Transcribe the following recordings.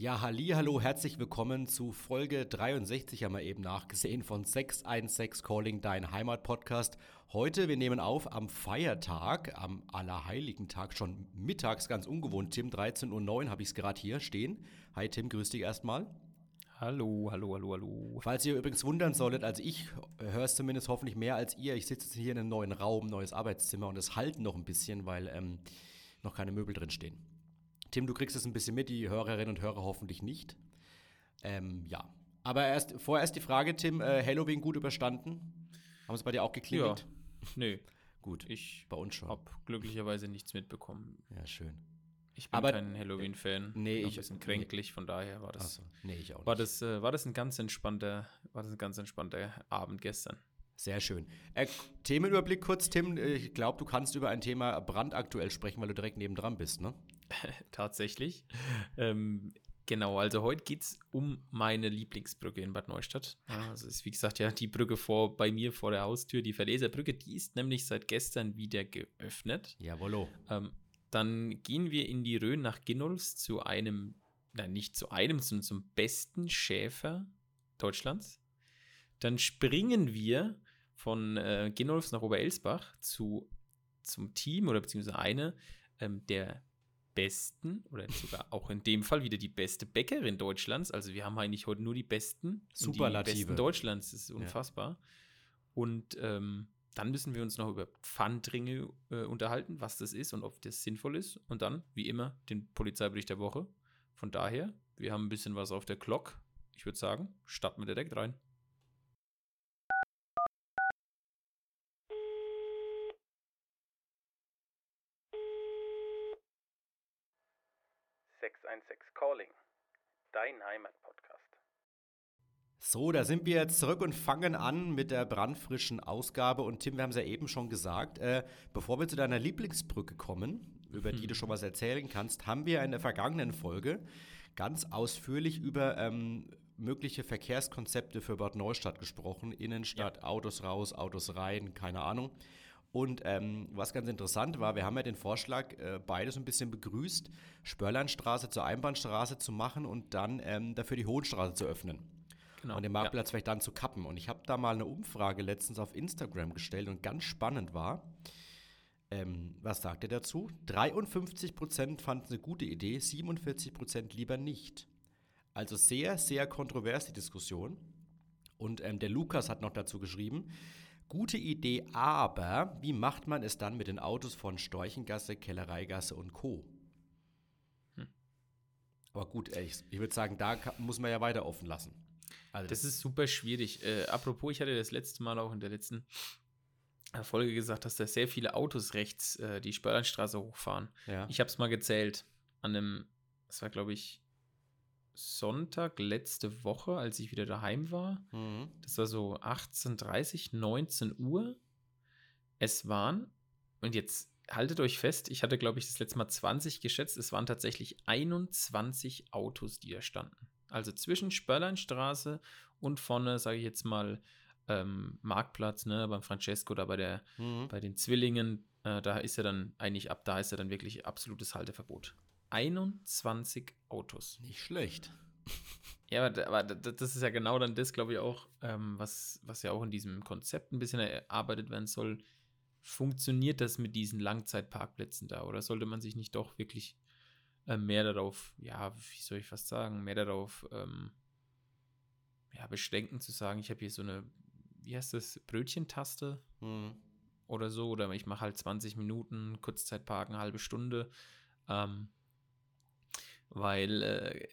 Ja, halli, hallo, herzlich willkommen zu Folge 63, haben wir eben nachgesehen, von 616 Calling, dein Heimat-Podcast. Heute, wir nehmen auf am Feiertag, am Allerheiligen Tag, schon mittags, ganz ungewohnt. Tim, 13.09 Uhr habe ich es gerade hier stehen. Hi Tim, grüß dich erstmal. Hallo, hallo, hallo, hallo. Falls ihr übrigens wundern solltet, also ich höre es zumindest hoffentlich mehr als ihr. Ich sitze jetzt hier in einem neuen Raum, neues Arbeitszimmer und es halt noch ein bisschen, weil ähm, noch keine Möbel drin stehen. Tim, du kriegst es ein bisschen mit, die Hörerinnen und Hörer hoffentlich nicht. Ähm, ja. Aber erst, vorerst die Frage, Tim, äh, Halloween gut überstanden? Haben es bei dir auch geklingelt? Ja. Nee. gut. Ich bei uns schon. habe glücklicherweise nichts mitbekommen. Ja, schön. Ich bin Aber- kein Halloween-Fan. Nee, Noch ich- ein bisschen kränklich, von daher war das, Achso, nee, ich auch nicht. war das, äh, war das ein ganz entspannter, war das ein ganz entspannter Abend gestern. Sehr schön. Äh, Themenüberblick kurz, Tim. Äh, Ich glaube, du kannst über ein Thema brandaktuell sprechen, weil du direkt nebendran bist, ne? Tatsächlich. Ähm, genau, also heute geht es um meine Lieblingsbrücke in Bad Neustadt. Ja, also ist wie gesagt ja die Brücke vor bei mir vor der Haustür, die Verleserbrücke, die ist nämlich seit gestern wieder geöffnet. Jawollo. Ähm, dann gehen wir in die Rhön nach Ginnolfs zu einem, nein, nicht zu einem, sondern zum besten Schäfer Deutschlands. Dann springen wir von äh, Ginnolfs nach Oberelsbach zu, zum Team oder beziehungsweise eine ähm, der besten oder sogar auch in dem Fall wieder die beste Bäckerin Deutschlands. Also wir haben eigentlich heute nur die besten. Superlative. Die besten Deutschlands, das ist unfassbar. Und ähm, dann müssen wir uns noch über Pfandringe äh, unterhalten, was das ist und ob das sinnvoll ist. Und dann, wie immer, den Polizeibericht der Woche. Von daher, wir haben ein bisschen was auf der Glock. Ich würde sagen, starten wir direkt rein. 616 Calling, dein Heimatpodcast. So, da sind wir jetzt zurück und fangen an mit der brandfrischen Ausgabe. Und Tim, wir haben es ja eben schon gesagt, äh, bevor wir zu deiner Lieblingsbrücke kommen, über die du schon was erzählen kannst, haben wir in der vergangenen Folge ganz ausführlich über ähm, mögliche Verkehrskonzepte für Bad Neustadt gesprochen. Innenstadt, Autos raus, Autos rein, keine Ahnung. Und ähm, was ganz interessant war, wir haben ja den Vorschlag äh, beides ein bisschen begrüßt, Spörlernstraße zur Einbahnstraße zu machen und dann ähm, dafür die Hohenstraße zu öffnen Genau. und den Marktplatz vielleicht dann zu kappen. Und ich habe da mal eine Umfrage letztens auf Instagram gestellt und ganz spannend war, ähm, was sagt er dazu? 53% fanden es eine gute Idee, 47% lieber nicht. Also sehr, sehr kontrovers die Diskussion. Und ähm, der Lukas hat noch dazu geschrieben, gute Idee, aber wie macht man es dann mit den Autos von Storchengasse, Kellereigasse und Co.? Aber gut, ich, ich würde sagen, da ka- muss man ja weiter offen lassen. Also Das ist super schwierig. Äh, apropos, ich hatte das letzte Mal auch in der letzten Folge gesagt, dass da sehr viele Autos rechts äh, die Spörlandstraße hochfahren. Ja. Ich habe es mal gezählt. An einem, das war glaube ich Sonntag letzte Woche, als ich wieder daheim war. Mhm. Das war so 18.30, 19 Uhr. Es waren, und jetzt haltet euch fest, ich hatte, glaube ich, das letzte Mal 20 geschätzt. Es waren tatsächlich 21 Autos, die da standen. Also zwischen Spörleinstraße und vorne, sage ich jetzt mal, ähm, Marktplatz, ne, beim Francesco oder bei, der, Mhm. bei den Zwillingen, äh, da ist ja dann, eigentlich ab da ist ja dann wirklich absolutes Halteverbot. 21 Autos. Nicht schlecht. Ja, aber, aber das ist ja genau dann das, glaube ich, auch, ähm, was, was ja auch in diesem Konzept ein bisschen erarbeitet werden soll. Funktioniert das mit diesen Langzeitparkplätzen da? Oder sollte man sich nicht doch wirklich äh, mehr darauf, ja, wie soll ich fast sagen, mehr darauf ähm, ja, beschränken zu sagen, ich habe hier so eine, wie heißt das, Brötchentaste Mhm. oder so, oder ich mache halt 20 Minuten, Kurzzeitparken, halbe Stunde, ähm, weil äh,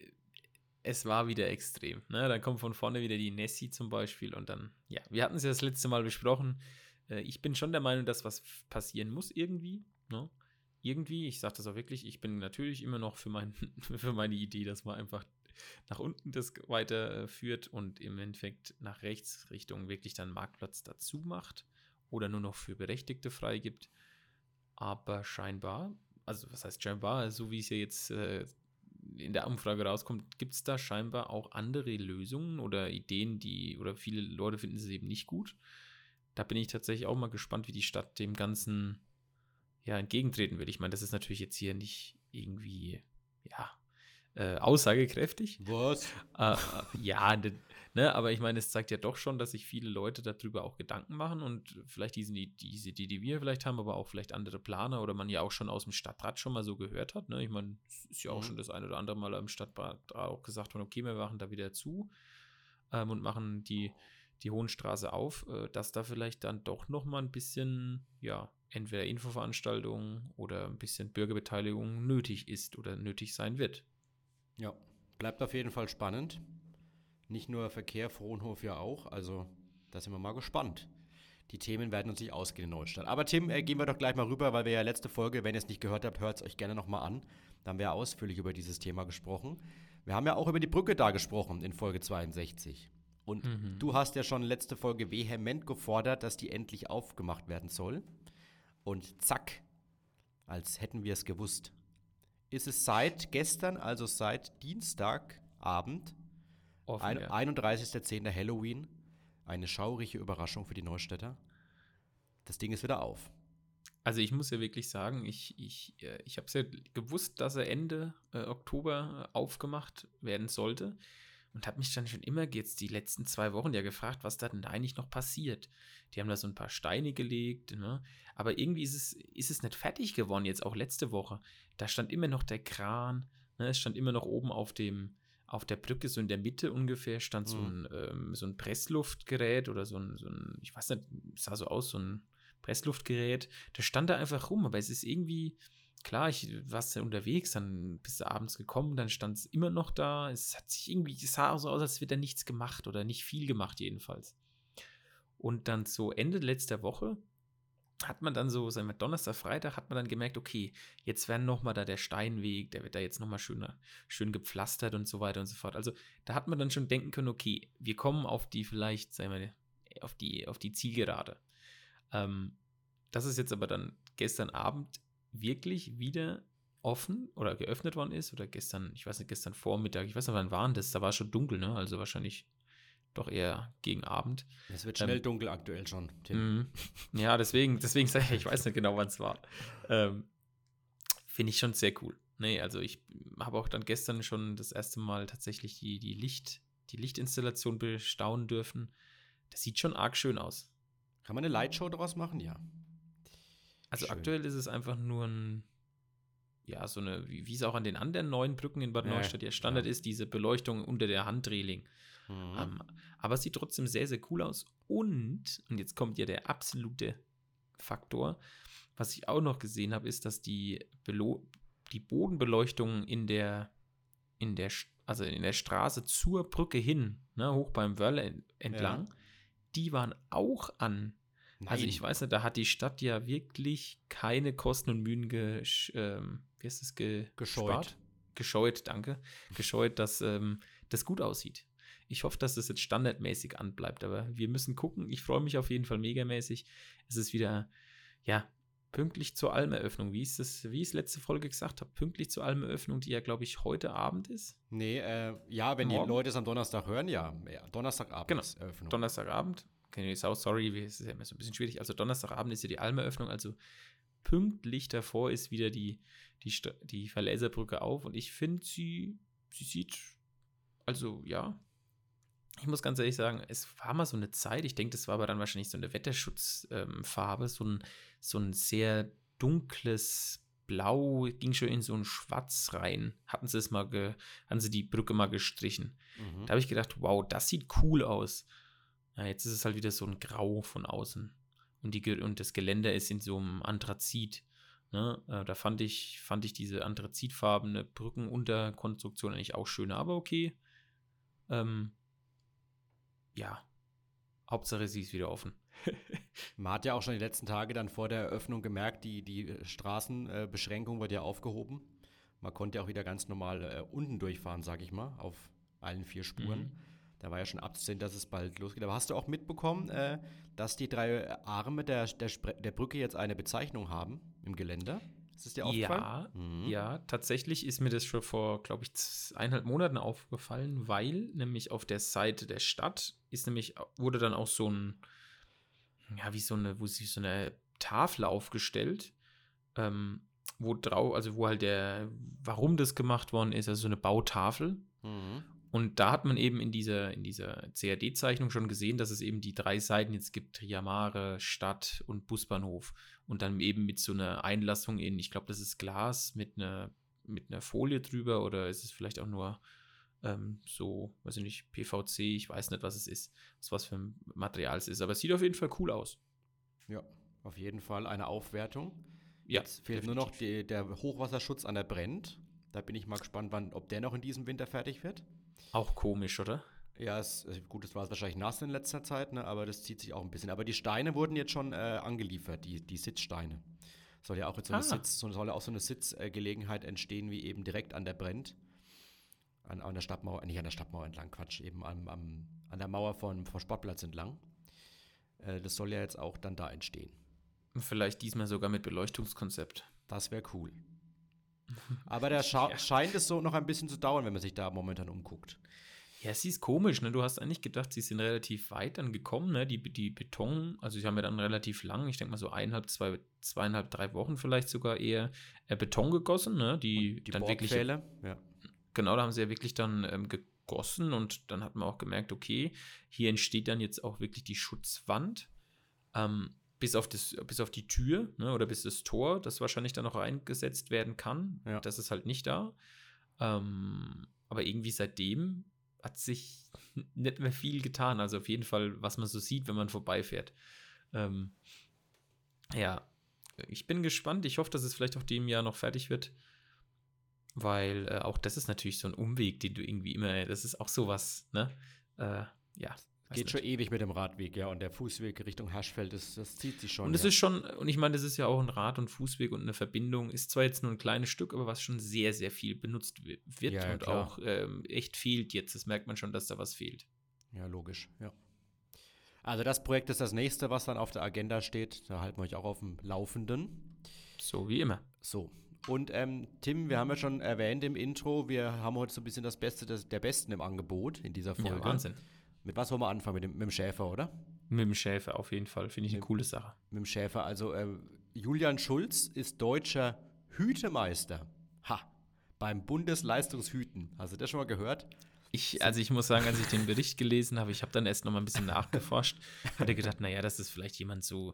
es war wieder extrem. Ne? Dann kommt von vorne wieder die Nessie zum Beispiel und dann, ja, wir hatten es ja das letzte Mal besprochen. Äh, ich bin schon der Meinung, dass was passieren muss irgendwie. Ne? Irgendwie, ich sage das auch wirklich, ich bin natürlich immer noch für, mein, für meine Idee, dass man einfach nach unten das weiter führt und im Endeffekt nach rechts Richtung wirklich dann Marktplatz dazu macht oder nur noch für Berechtigte freigibt. Aber scheinbar, also was heißt scheinbar, so wie es ja jetzt äh, in der Umfrage rauskommt, gibt es da scheinbar auch andere Lösungen oder Ideen, die, oder viele Leute finden es eben nicht gut. Da bin ich tatsächlich auch mal gespannt, wie die Stadt dem Ganzen ja entgegentreten will. Ich meine, das ist natürlich jetzt hier nicht irgendwie, ja, äh, aussagekräftig. Was? Äh, äh, ja, Ne, aber ich meine, es zeigt ja doch schon, dass sich viele Leute darüber auch Gedanken machen und vielleicht diese, diese Idee, die wir vielleicht haben, aber auch vielleicht andere Planer oder man ja auch schon aus dem Stadtrat schon mal so gehört hat. Ne? Ich meine, es ist ja auch mhm. schon das ein oder andere Mal im Stadtrat auch gesagt worden, okay, wir machen da wieder zu ähm, und machen die, die Hohenstraße auf, äh, dass da vielleicht dann doch noch mal ein bisschen, ja, entweder Infoveranstaltungen oder ein bisschen Bürgerbeteiligung nötig ist oder nötig sein wird. Ja, bleibt auf jeden Fall spannend. Nicht nur Verkehr, Frohnhof ja auch. Also da sind wir mal gespannt. Die Themen werden uns nicht ausgehen in Neustadt. Aber Tim, äh, gehen wir doch gleich mal rüber, weil wir ja letzte Folge, wenn ihr es nicht gehört habt, hört es euch gerne nochmal an. Da haben wir ausführlich über dieses Thema gesprochen. Wir haben ja auch über die Brücke da gesprochen in Folge 62. Und mhm. du hast ja schon letzte Folge vehement gefordert, dass die endlich aufgemacht werden soll. Und zack, als hätten wir es gewusst, ist es seit gestern, also seit Dienstagabend, Offen, Ein, ja. 31.10. Halloween. Eine schaurige Überraschung für die Neustädter. Das Ding ist wieder auf. Also ich muss ja wirklich sagen, ich, ich, äh, ich habe es ja gewusst, dass er Ende äh, Oktober aufgemacht werden sollte und habe mich dann schon immer jetzt die letzten zwei Wochen ja gefragt, was da denn eigentlich noch passiert. Die haben da so ein paar Steine gelegt, ne? aber irgendwie ist es, ist es nicht fertig geworden, jetzt auch letzte Woche. Da stand immer noch der Kran, ne? es stand immer noch oben auf dem, auf der Brücke, so in der Mitte ungefähr, stand so, mhm. ein, ähm, so ein Pressluftgerät oder so ein, so ein, ich weiß nicht, sah so aus, so ein Pressluftgerät. Das stand da einfach rum, aber es ist irgendwie, klar, ich war ja unterwegs, dann bist du abends gekommen, dann stand es immer noch da. Es hat sich irgendwie, es sah so aus, als wäre da nichts gemacht oder nicht viel gemacht, jedenfalls. Und dann so Ende letzter Woche hat man dann so, sagen wir Donnerstag, Freitag, hat man dann gemerkt, okay, jetzt werden nochmal da der Steinweg, der wird da jetzt nochmal schöner, schön gepflastert und so weiter und so fort. Also da hat man dann schon denken können, okay, wir kommen auf die vielleicht, sagen wir, auf die, auf die Zielgerade. Ähm, dass es jetzt aber dann gestern Abend wirklich wieder offen oder geöffnet worden ist oder gestern, ich weiß nicht, gestern Vormittag, ich weiß nicht, wann waren das, da war es schon dunkel, ne? Also wahrscheinlich doch eher gegen Abend. Es wird schnell ähm, dunkel aktuell schon. Tim. Mhm. Ja, deswegen, deswegen sage ich, ich weiß nicht genau, wann es war. Ähm, Finde ich schon sehr cool. Nee, also ich habe auch dann gestern schon das erste Mal tatsächlich die, die, Licht, die Lichtinstallation bestaunen dürfen. Das sieht schon arg schön aus. Kann man eine Lightshow daraus machen? Ja. Also schön. aktuell ist es einfach nur ein, ja, so eine, wie, wie es auch an den anderen neuen Brücken in Bad Neustadt ja Standard ja. ist, diese Beleuchtung unter der Handreling. Mhm. Ähm, aber es sieht trotzdem sehr, sehr cool aus. Und, und jetzt kommt ja der absolute Faktor, was ich auch noch gesehen habe, ist, dass die, Belo die Bodenbeleuchtung in der, in der, also in der Straße zur Brücke hin, ne, hoch beim Wörl entlang, ja. die waren auch an. Nein. Also ich weiß nicht, da hat die Stadt ja wirklich keine Kosten und Mühen ge, ähm, wie heißt das, ge gescheut. Gescheut, danke. Gescheut, dass ähm, das gut aussieht. Ich hoffe, dass das jetzt standardmäßig anbleibt, aber wir müssen gucken. Ich freue mich auf jeden Fall megamäßig. Es ist wieder, ja, pünktlich zur Almeröffnung. Wie ist das, wie ich es letzte Folge gesagt habe, pünktlich zur Almeröffnung, die ja, glaube ich, heute Abend ist? Nee, äh, ja, wenn Morgen? die Leute es am Donnerstag hören, ja. ja Donnerstagabend genau. Donnerstagabend. Ist auch sorry, es ist ja immer so ein bisschen schwierig. Also Donnerstagabend ist ja die Almeröffnung, also pünktlich davor ist wieder die, die, die Verläserbrücke auf und ich finde, sie, sie sieht, also ja, ich muss ganz ehrlich sagen, es war mal so eine Zeit, ich denke, das war aber dann wahrscheinlich so eine Wetterschutzfarbe, ähm, so, ein, so ein sehr dunkles Blau, ging schon in so ein Schwarz rein. Hatten sie es mal, hatten sie die Brücke mal gestrichen. Mhm. Da habe ich gedacht, wow, das sieht cool aus. Ja, jetzt ist es halt wieder so ein Grau von außen. Und, die, und das Geländer ist in so einem Anthrazit. Ne? Äh, da fand ich, fand ich diese anthrazitfarbene Brückenunterkonstruktion eigentlich auch schöner, aber okay. Ähm, ja, Hauptsache sie ist wieder offen. Man hat ja auch schon die letzten Tage dann vor der Eröffnung gemerkt, die, die Straßenbeschränkung wird ja aufgehoben. Man konnte ja auch wieder ganz normal äh, unten durchfahren, sag ich mal, auf allen vier Spuren. Mhm. Da war ja schon abzusehen, dass es bald losgeht. Aber hast du auch mitbekommen, äh, dass die drei Arme der, der, der Brücke jetzt eine Bezeichnung haben im Geländer? Ist es dir aufgefallen? Ja, mhm. ja, tatsächlich ist mir das schon vor, glaube ich, eineinhalb Monaten aufgefallen, weil nämlich auf der Seite der Stadt ist nämlich, wurde dann auch so ein, ja, wie so eine, wo sich so eine Tafel aufgestellt, ähm, wo drauf, also wo halt der, warum das gemacht worden ist, also so eine Bautafel. Mhm. Und da hat man eben in dieser, in dieser CAD-Zeichnung schon gesehen, dass es eben die drei Seiten jetzt gibt: Triamare, Stadt und Busbahnhof. Und dann eben mit so einer Einlassung in, ich glaube, das ist Glas mit einer, mit einer Folie drüber oder ist es vielleicht auch nur ähm, so, weiß ich nicht, PVC, ich weiß nicht, was es ist, was, was für ein Material es ist. Aber es sieht auf jeden Fall cool aus. Ja, auf jeden Fall eine Aufwertung. Ja, Jetzt fehlt nur noch die, der Hochwasserschutz an der Brennt. Da bin ich mal gespannt, wann, ob der noch in diesem Winter fertig wird. Auch komisch, oder? Ja, es, also gut, es war wahrscheinlich nass in letzter Zeit, ne, aber das zieht sich auch ein bisschen. Aber die Steine wurden jetzt schon äh, angeliefert, die, die Sitzsteine. Soll ja auch jetzt so eine, Ah. Sitz, so, soll ja auch so eine Sitzgelegenheit entstehen, wie eben direkt an der Brennt. An, an der Stadtmauer, nicht an der Stadtmauer entlang, Quatsch, eben am, am, an der Mauer von, vom Sportplatz entlang. Äh, das soll ja jetzt auch dann da entstehen. Vielleicht diesmal sogar mit Beleuchtungskonzept. Das wäre cool. Aber da scha Ja. scheint es so noch ein bisschen zu dauern, wenn man sich da momentan umguckt. Ja, sie ist komisch, ne? Du hast eigentlich gedacht, sie sind relativ weit dann gekommen, ne? Die, die Beton, also sie haben ja dann relativ lang, ich denke mal so eineinhalb, zwei, zweieinhalb, drei Wochen vielleicht sogar eher äh, Beton gegossen, ne? Die, Die dann wirklich. Ja. Genau, da haben sie ja wirklich dann ähm, gegossen und dann hat man auch gemerkt, okay, hier entsteht dann jetzt auch wirklich die Schutzwand. Ähm, bis auf, das, bis auf die Tür ne, oder bis das Tor, das wahrscheinlich dann noch eingesetzt werden kann. Ja. Das ist halt nicht da. Ähm, aber irgendwie seitdem hat sich nicht mehr viel getan. Also auf jeden Fall, was man so sieht, wenn man vorbeifährt. Ähm, ja, ich bin gespannt. Ich hoffe, dass es vielleicht auch dem Jahr noch fertig wird. Weil äh, auch das ist natürlich so ein Umweg, den du irgendwie immer, das ist auch sowas, ne? Äh, ja. Weiß Geht nicht. schon ewig mit dem Radweg, ja. Und der Fußweg Richtung Haschfeld, das, das zieht sich schon. Und es ja. ist schon, und ich meine, das ist ja auch ein Rad- und Fußweg und eine Verbindung, ist zwar jetzt nur ein kleines Stück, aber was schon sehr, sehr viel benutzt wi- wird ja, und klar. auch ähm, echt fehlt jetzt. Das merkt man schon, dass da was fehlt. Ja, logisch, ja. Also das Projekt ist das nächste, was dann auf der Agenda steht. Da halten wir euch auch auf dem Laufenden. So wie immer. So. Und ähm, Tim, wir haben ja schon erwähnt im Intro, wir haben heute so ein bisschen das Beste des, der Besten im Angebot in dieser Folge. Ja, Wahnsinn. Mit was wollen wir anfangen? Mit dem, mit dem Schäfer, oder? Mit dem Schäfer auf jeden Fall. Finde ich eine Mit- coole Sache. Mit dem Schäfer. Also äh, Julian Schulz ist deutscher Hütemeister. Ha! Beim Bundesleistungshüten. Hast du das schon mal gehört? Ich, also ich muss sagen, als ich den Bericht gelesen habe, ich habe dann erst noch mal ein bisschen nachgeforscht, hatte gedacht, naja, dass das vielleicht jemand so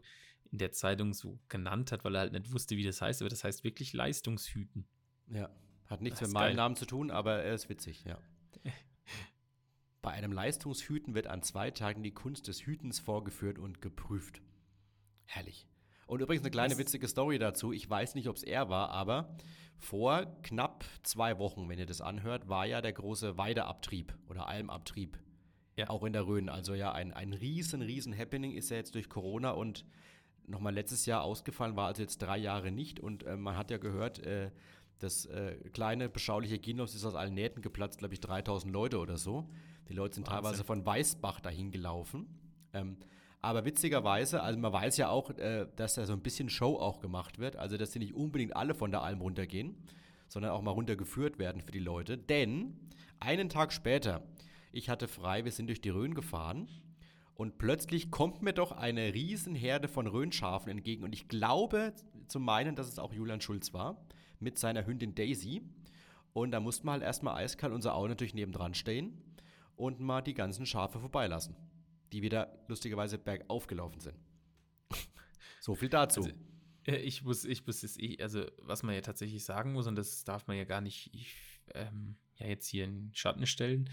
in der Zeitung so genannt hat, weil er halt nicht wusste, wie das heißt, aber das heißt wirklich Leistungshüten. Ja. Hat nichts mit meinem geil. Namen zu tun, aber er ist witzig, ja. Bei einem Leistungshüten wird an zwei Tagen die Kunst des Hütens vorgeführt und geprüft. Herrlich. Und übrigens eine kleine witzige Story dazu. Ich weiß nicht, ob es er war, aber vor knapp zwei Wochen, wenn ihr das anhört, war ja der große Weideabtrieb oder Almabtrieb. Ja. Auch in der Rhön. Also ja, ein, ein riesen, riesen Happening ist ja jetzt durch Corona und nochmal letztes Jahr ausgefallen, war also jetzt drei Jahre nicht. Und äh, man hat ja gehört, äh, das äh, kleine, beschauliche Kinos ist aus allen Nähten geplatzt, glaube ich, 3000 Leute oder so. Die Leute sind Wahnsinn. teilweise von Weißbach dahin gelaufen. Ähm, aber witzigerweise, also man weiß ja auch, äh, dass da so ein bisschen Show auch gemacht wird. Also, dass sie nicht unbedingt alle von der Alm runtergehen, sondern auch mal runtergeführt werden für die Leute. Denn einen Tag später, ich hatte frei, wir sind durch die Rhön gefahren und plötzlich kommt mir doch eine Riesenherde von Rhönschafen entgegen. Und ich glaube zu meinen, dass es auch Julian Schulz war, mit seiner Hündin Daisy. Und da mussten wir halt erstmal eiskalt unser Auto natürlich nebendran stehen und mal die ganzen Schafe vorbeilassen, die wieder lustigerweise bergauf gelaufen sind. so viel dazu. Also, Äh, Ich muss, ich muss es, ich, also was man ja tatsächlich sagen muss, und das darf man ja gar nicht ich, ähm, ja jetzt hier in den Schatten stellen,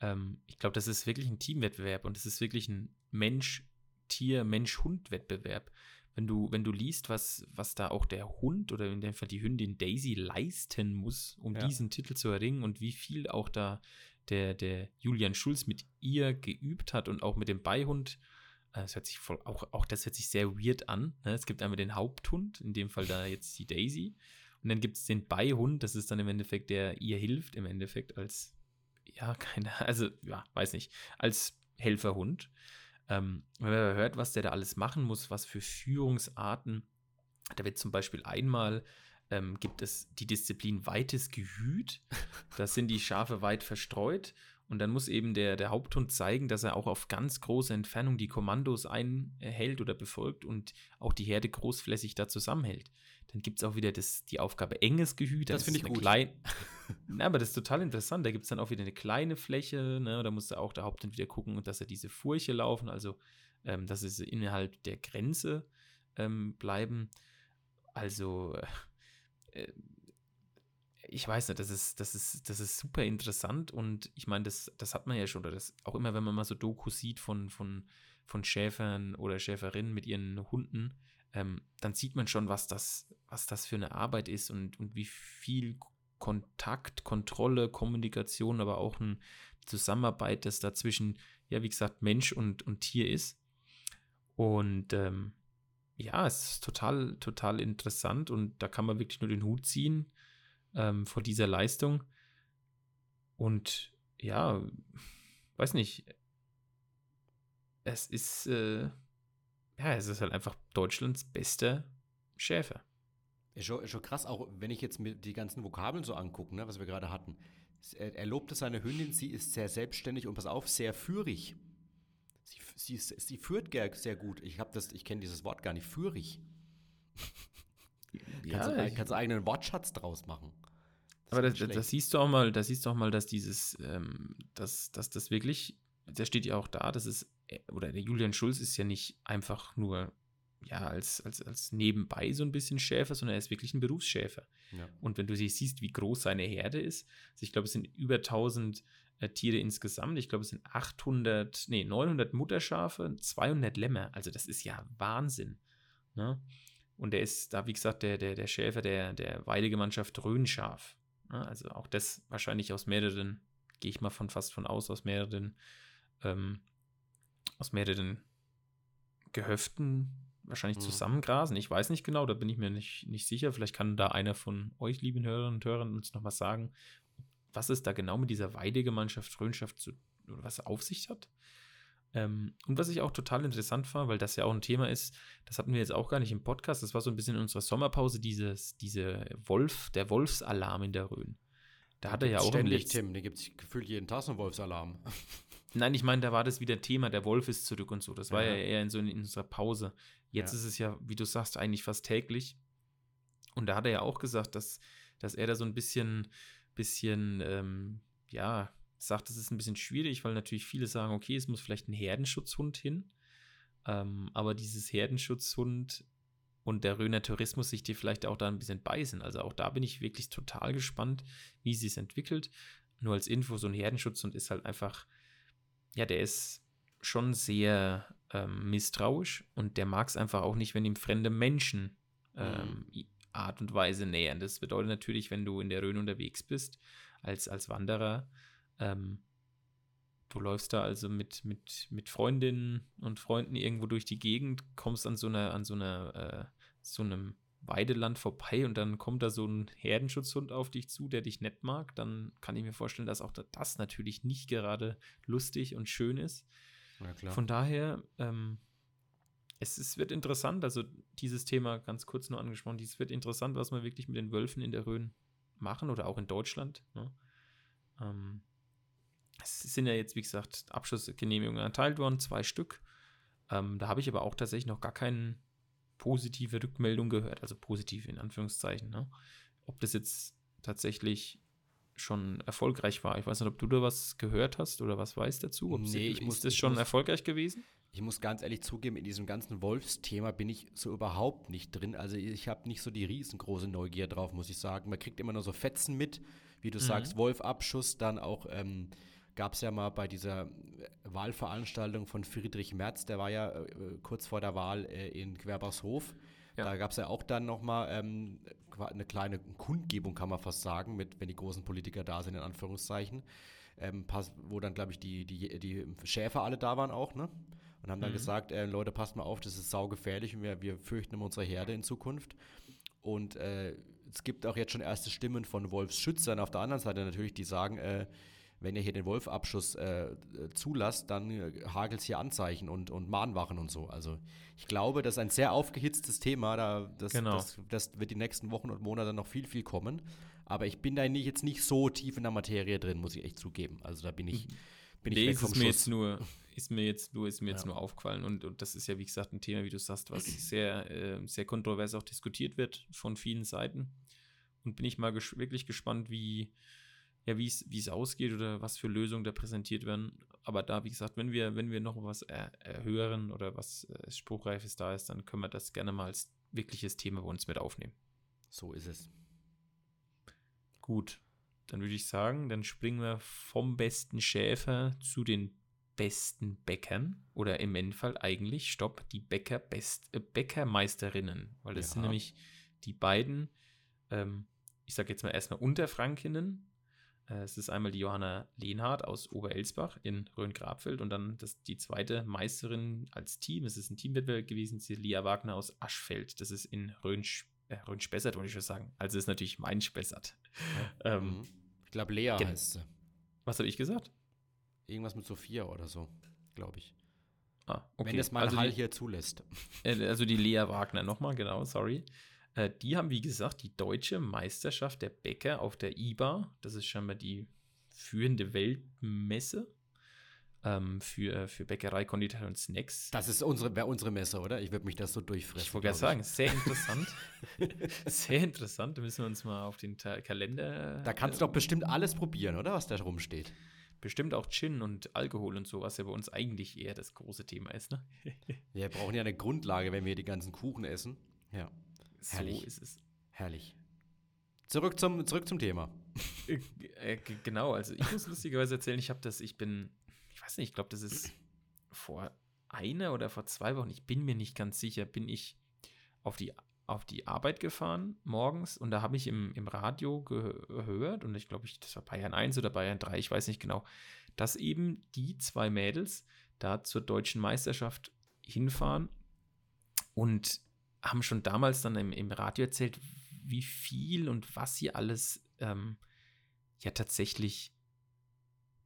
ähm, ich glaube, das ist wirklich ein Teamwettbewerb und es ist wirklich ein Mensch-Tier, Mensch-Hund-Wettbewerb. Wenn du, wenn du liest, was, was da auch der Hund oder in dem Fall die Hündin Daisy leisten muss, um Ja. diesen Titel zu erringen und wie viel auch da der, der Julian Schulz mit ihr geübt hat und auch mit dem Beihund, äh, Das hört sich voll, auch, auch das hört sich sehr weird an. Ne? Es gibt einmal den Haupthund, in dem Fall da jetzt die Daisy. Und dann gibt es den Beihund, das ist dann im Endeffekt, der ihr hilft, im Endeffekt als, ja, keine, also, ja, weiß nicht, als Helferhund. Ähm, wenn man hört, was der da alles machen muss, was für Führungsarten, da wird zum Beispiel einmal, ähm, gibt es die Disziplin weites Gehüt. Da sind die Schafe weit verstreut Und dann muss eben der, der Haupthund zeigen, dass er auch auf ganz große Entfernung die Kommandos einhält oder befolgt und auch die Herde großflächig da zusammenhält. Dann gibt es auch wieder das, die Aufgabe enges Gehüt. Das finde ich gut. Klein Na, aber das ist total interessant. Da gibt es dann auch wieder eine kleine Fläche. Ne? Da muss auch der Haupthund wieder gucken, dass er diese Furche laufen, also ähm, dass sie innerhalb der Grenze ähm, bleiben. Also, äh, ich weiß nicht, das ist, das ist, das ist super interessant und ich meine, das, das hat man ja schon, oder das auch immer, wenn man mal so Dokus sieht von, von, von Schäfern oder Schäferinnen mit ihren Hunden, ähm, dann sieht man schon, was das, was das für eine Arbeit ist und, und wie viel Kontakt, Kontrolle, Kommunikation, aber auch eine Zusammenarbeit, das dazwischen, ja, wie gesagt, Mensch und, und Tier ist. Und ähm, ja, es ist total, total interessant und da kann man wirklich nur den Hut ziehen ähm, vor dieser Leistung. Und ja, weiß nicht, es ist, äh, ja, es ist halt einfach Deutschlands bester Schäfer. Ist schon, ist schon krass, auch wenn ich jetzt mir die ganzen Vokabeln so angucke, ne, was wir gerade hatten. Er, lobte seine Hündin, sie ist sehr selbstständig und pass auf, sehr führig. Sie, sie, sie führt sehr gut. Ich das, ich kenne dieses Wort gar nicht, führig. ja, kannst, du, kannst du eigenen Wortschatz draus machen. Aber das, das, siehst du auch mal, da siehst du auch mal, dass dieses, ähm, dass, dass das wirklich, der steht ja auch da, das ist, äh, oder der Julian Schulz ist ja nicht einfach nur, ja, als, als, als nebenbei so ein bisschen Schäfer, sondern er ist wirklich ein Berufsschäfer. Ja. Und wenn du siehst, wie groß seine Herde ist, also ich glaube, es sind über 1000 äh, Tiere insgesamt. Ich glaube, es sind 800, nee, 900 Mutterschafe, 200 Lämmer. Also das ist ja Wahnsinn. Ne? Und er ist da, wie gesagt, der, der, der Schäfer der, der Weidegemeinschaft Rhönschaf. Ne? Also auch das wahrscheinlich aus mehreren, gehe ich mal von fast von aus, aus mehreren, ähm, aus mehreren Gehöften wahrscheinlich mhm. zusammengrasen. Ich weiß nicht genau, da bin ich mir nicht, nicht sicher. Vielleicht kann da einer von euch, lieben Hörerinnen und Hörern, uns noch mal sagen, was es da genau mit dieser Weidegemeinschaft, Fröhnschaft zu, oder was auf sich hat. Ähm, und was ich auch total interessant war, weil das ja auch ein Thema ist, das hatten wir jetzt auch gar nicht im Podcast, das war so ein bisschen in unserer Sommerpause, dieses, diese Wolf, der Wolfsalarm in der Rhön. Da hat er ja auch ständig, Tim, da gibt es gefühlt jeden Tag so einen Wolfsalarm. Nein, ich meine, da war das wieder Thema, der Wolf ist zurück und so. Das war ja, ja eher in so in, in unserer Pause. Jetzt ja. ist es ja, wie du sagst, eigentlich fast täglich. Und da hat er ja auch gesagt, dass, dass er da so ein bisschen bisschen, ähm, ja, sagt, es ist ein bisschen schwierig, weil natürlich viele sagen, okay, es muss vielleicht ein Herdenschutzhund hin. Ähm, aber dieses Herdenschutzhund und der Röner Tourismus sich dir vielleicht auch da ein bisschen beißen. Also auch da bin ich wirklich total gespannt, wie sie es entwickelt. Nur als Info, so ein Herdenschutzhund ist halt einfach, ja, der ist schon sehr ähm, misstrauisch und der mag es einfach auch nicht, wenn ihm fremde Menschen ähm, mhm. Art und Weise nähern. Das bedeutet natürlich, wenn du in der Rhön unterwegs bist, als, als Wanderer, ähm, du läufst da also mit, mit, mit Freundinnen und Freunden irgendwo durch die Gegend, kommst an so einer, an so einer, äh, so einem Weideland vorbei und dann kommt da so ein Herdenschutzhund auf dich zu, der dich nett mag, dann kann ich mir vorstellen, dass auch das natürlich nicht gerade lustig und schön ist. Von daher, ähm, es, es wird interessant, also dieses Thema ganz kurz nur angesprochen, es wird interessant, was wir wirklich mit den Wölfen in der Rhön machen oder auch in Deutschland. Ne? Ähm, es sind ja jetzt, wie gesagt, Abschlussgenehmigungen erteilt worden, zwei Stück. Ähm, da habe ich aber auch tatsächlich noch gar keine positive Rückmeldung gehört, also positiv in Anführungszeichen. Ne? Ob das jetzt tatsächlich schon erfolgreich war. Ich weiß nicht, ob du da was gehört hast oder was weißt dazu. Ob nee, ich ist muss, das schon muss, erfolgreich gewesen? ich muss ganz ehrlich zugeben, in diesem ganzen Wolfsthema bin ich so überhaupt nicht drin. Also ich habe nicht so die riesengroße Neugier drauf, muss ich sagen. Man kriegt immer nur so Fetzen mit, wie du mhm. sagst, Wolfabschuss, dann auch ähm, gab es ja mal bei dieser Wahlveranstaltung von Friedrich Merz, der war ja äh, kurz vor der Wahl äh, in Querbershof. Ja. Da gab es ja auch dann nochmal ähm, eine kleine Kundgebung, kann man fast sagen, mit, wenn die großen Politiker da sind, in Anführungszeichen. Ähm, wo dann, glaube ich, die, die, die Schäfer alle da waren auch, ne? und haben dann mhm. gesagt, äh, Leute, passt mal auf, das ist saugefährlich und wir, wir fürchten um unsere Herde in Zukunft. Und äh, es gibt auch jetzt schon erste Stimmen von Wolfsschützern auf der anderen Seite natürlich, die sagen, äh, wenn ihr hier den Wolfabschuss äh, zulasst, dann äh, hagelt es hier Anzeichen und, und Mahnwachen und so. Also ich glaube, das ist ein sehr aufgehitztes Thema. Da, das, genau. das, das wird die nächsten Wochen und Monate noch viel, viel kommen. aber ich bin da nicht, jetzt nicht so tief in der Materie drin, muss ich echt zugeben. Also da bin ich, bin nee, ist mir jetzt nur, ist mir jetzt nur, ist mir jetzt Ja. nur aufgefallen und, und das ist ja, wie gesagt, ein Thema, wie du sagst, was sehr, äh, sehr kontrovers auch diskutiert wird von vielen Seiten. Und bin ich mal ges wirklich gespannt, wie, ja, wie es ausgeht oder was für Lösungen da präsentiert werden. Aber da, wie gesagt, wenn wir, wenn wir noch was er, erhören oder was äh, Spruchreifes da ist, dann können wir das gerne mal als wirkliches Thema bei uns mit aufnehmen. So ist es. Gut, dann würde ich sagen, dann springen wir vom besten Schäfer zu den besten Bäckern oder im Endfall eigentlich, stopp, die Bäcker Best, äh, Bäckermeisterinnen, weil das sind Ja. nämlich die beiden, ähm, ich sage jetzt mal erstmal Unterfrankinnen. Äh, es ist einmal die Johanna Lehnhardt aus Oberelsbach in Rhön-Grabfeld und dann das, die zweite Meisterin als Team. Es ist ein Teamwettbewerb gewesen, sie Lia Wagner aus Aschfeld. Das ist in Rhön, äh, Rhön-Spessart, wollte ich schon sagen. Also ist natürlich mein Spessart. Ähm, Mhm. Ich glaube, Lea gen- heißt sie. Was habe ich gesagt? Irgendwas mit Sophia oder so, glaube ich. Ah, okay. Wenn es mal also Hall die, hier zulässt. äh, also die Lea Wagner nochmal, genau, sorry. Äh, die haben, wie gesagt, die deutsche Meisterschaft der Bäcker auf der IBA. Das ist scheinbar die führende Weltmesse ähm, für, für Bäckerei, Konditorei und Snacks. Das ist unsere, wäre unsere Messe, oder? Ich würde mich das so durchfressen. ich wollte gerade sagen, sehr interessant. sehr interessant. Da müssen wir uns mal auf den Ta Kalender. Da kannst äh, du doch bestimmt alles probieren, oder? Was da rumsteht. bestimmt auch Gin und Alkohol und so, was ja bei uns eigentlich eher das große Thema ist, ne? Wir brauchen ja eine Grundlage, wenn wir die ganzen Kuchen essen. Ja, so Herrlich. ist es. herrlich. Zurück zum, zurück zum Thema. Äh, äh, genau, also ich muss lustigerweise erzählen, ich habe das, ich bin, ich weiß nicht, ich glaube, das ist vor einer oder vor zwei Wochen, ich bin mir nicht ganz sicher, bin ich auf die, auf die Arbeit gefahren morgens und da habe ich im, im Radio ge- gehört und ich glaube, ich, das war Bayern 1 oder Bayern 3, ich weiß nicht genau, dass eben die zwei Mädels da zur deutschen Meisterschaft hinfahren und haben schon damals dann im, im Radio erzählt, wie viel und was sie alles ähm, ja tatsächlich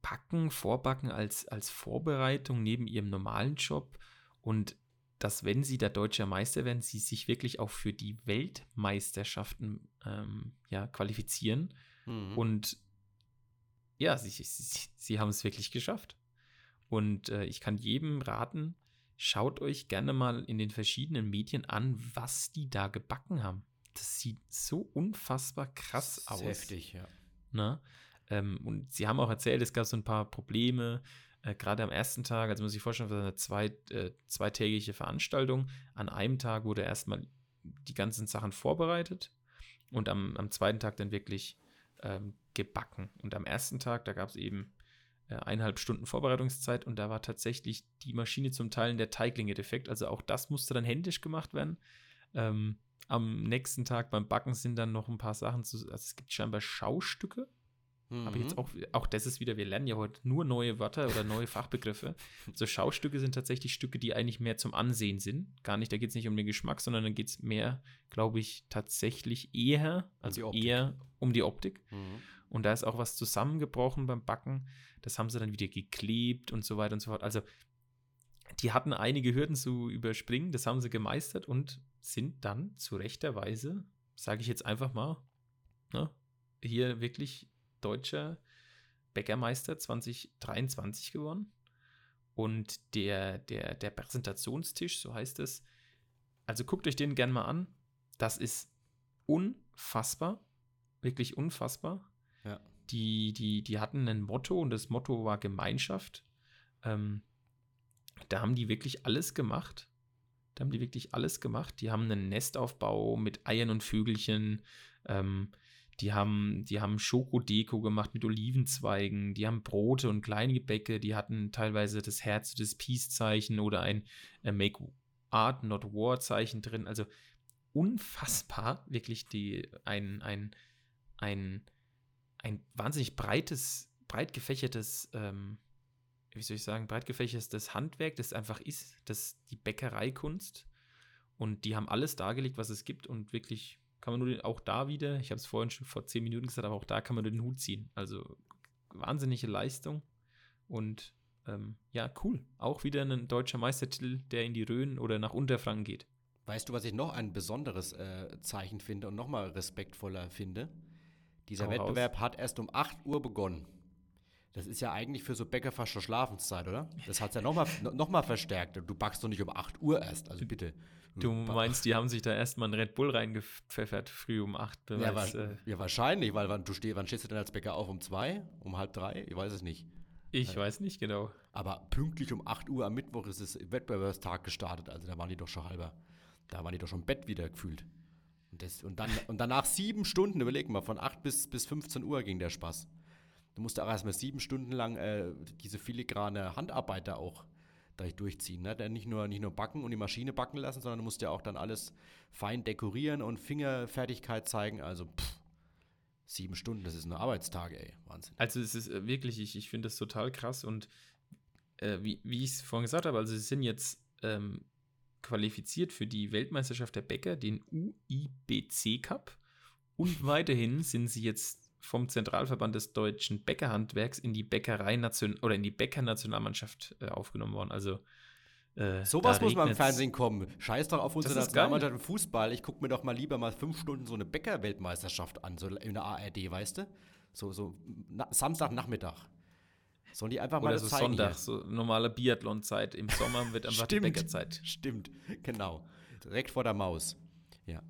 packen, vorbacken als, als Vorbereitung neben ihrem normalen Job und dass, wenn sie der deutsche Meister werden, sie sich wirklich auch für die Weltmeisterschaften ähm, ja, qualifizieren. Mhm. Und ja, sie, sie, sie, sie haben es wirklich geschafft. Und äh, ich kann jedem raten, schaut euch gerne mal in den verschiedenen Medien an, was die da gebacken haben. Das sieht so unfassbar krass aus. Heftig, ja. Ne? Ähm, und sie haben auch erzählt, es gab so ein paar Probleme, äh, gerade am ersten Tag, also muss ich vorstellen, das war eine zwei, äh, zweitägige Veranstaltung. An einem Tag wurde erstmal die ganzen Sachen vorbereitet und am, am zweiten Tag dann wirklich ähm, gebacken. Und am ersten Tag, da gab es eben eineinhalb Stunden Vorbereitungszeit und da war tatsächlich die Maschine zum Teilen der Teiglinge defekt. Also auch das musste dann händisch gemacht werden. Ähm, am nächsten Tag beim Backen sind dann noch ein paar Sachen zu, also es gibt scheinbar Schaustücke, aber jetzt Mhm. auch, auch das ist wieder, wir lernen ja heute nur neue Wörter oder neue Fachbegriffe. So Schaustücke sind tatsächlich Stücke, die eigentlich mehr zum Ansehen sind. Gar nicht, da geht es nicht um den Geschmack, sondern dann geht es mehr, glaube ich, tatsächlich eher, also eher um die Optik. Mhm. Und da ist auch was zusammengebrochen beim Backen. Das haben sie dann wieder geklebt und so weiter und so fort. Also, die hatten einige Hürden zu überspringen, das haben sie gemeistert und sind dann zu rechter Weise, sage ich jetzt einfach mal, ne, hier wirklich deutscher Bäckermeister 2023 geworden. Und der, der, der Präsentationstisch, so heißt es, also guckt euch den gern mal an. Das ist unfassbar, wirklich unfassbar. Ja. Die, die, die hatten ein Motto und das Motto war Gemeinschaft. Ähm, da haben die wirklich alles gemacht. Da haben die wirklich alles gemacht. Die haben einen Nestaufbau mit Eiern und Vögelchen. Ähm, die haben, die haben Schokodeko gemacht mit Olivenzweigen. Die haben Brote und kleine Gebäcke. Die hatten teilweise das Herz des Peace-Zeichen oder ein äh, Make Art Not War Zeichen drin. Also unfassbar, wirklich die, ein, ein, ein, ein wahnsinnig breites, breit gefächertes, ähm, wie soll ich sagen, breit gefächertes Handwerk, das einfach ist, das die Bäckereikunst. Und die haben alles dargelegt, was es gibt und wirklich kann man nur den, auch da wieder, ich habe es vorhin schon vor zehn Minuten gesagt, aber auch da kann man nur den Hut ziehen. Also wahnsinnige Leistung und ähm, ja, cool. Auch wieder ein deutscher Meistertitel, der in die Rhön oder nach Unterfranken geht. Weißt du, was ich noch ein besonderes äh, Zeichen finde und nochmal respektvoller finde? Dieser raus. Wettbewerb hat erst um 8 Uhr begonnen. Das ist ja eigentlich für so Bäcker fast schon Schlafenszeit, oder? Das hat es ja nochmal noch mal verstärkt. Du backst doch nicht um 8 Uhr erst, also bitte. Du meinst, die haben sich da erstmal einen Red Bull reingepfeffert, früh um 8. ja, weil's, wa äh, ja, wahrscheinlich, weil wann, du steh, wann stehst du denn als Bäcker auf? Um 2? Um halb 3? Ich weiß es nicht. ich weiß nicht genau. Aber pünktlich um 8 Uhr am Mittwoch ist das Wettbewerbstag gestartet. Also da waren die doch schon halber. Da waren die doch schon im Bett wieder gefühlt. Und, das, und, dann, und danach sieben Stunden, überleg mal, von 8 bis, bis 15 Uhr ging der Spaß. Du musst auch erstmal sieben Stunden lang äh, diese filigrane Handarbeit da auch durchziehen. Ne? Nicht nur, nicht nur backen und die Maschine backen lassen, sondern du musst ja auch dann alles fein dekorieren und Fingerfertigkeit zeigen. Also pff, sieben Stunden, das ist eine Arbeitstage, ey. Wahnsinn. Also es ist äh, wirklich, ich, ich finde das total krass und äh, wie, wie ich es vorhin gesagt habe, also sie sind jetzt ähm, qualifiziert für die Weltmeisterschaft der Bäcker, den UIBC Cup und weiterhin sind sie jetzt vom Zentralverband des deutschen Bäckerhandwerks in die Bäckerei Nation oder in die Bäckernationalmannschaft äh, aufgenommen worden. Also äh, Sowas muss mal im Fernsehen kommen. Scheiß doch auf unsere Nationalmannschaft im Fußball. Ich gucke mir doch mal lieber mal fünf Stunden so eine Bäcker-Weltmeisterschaft an, so in der ARD, weißt du? So, so na, Samstagnachmittag. Sollen die einfach mal Oder so zeigen Sonntag, hier? so normale Biathlon-Zeit. Im Sommer wird einfach die Bäckerzeit. Stimmt, genau. Direkt vor der Maus. Ja.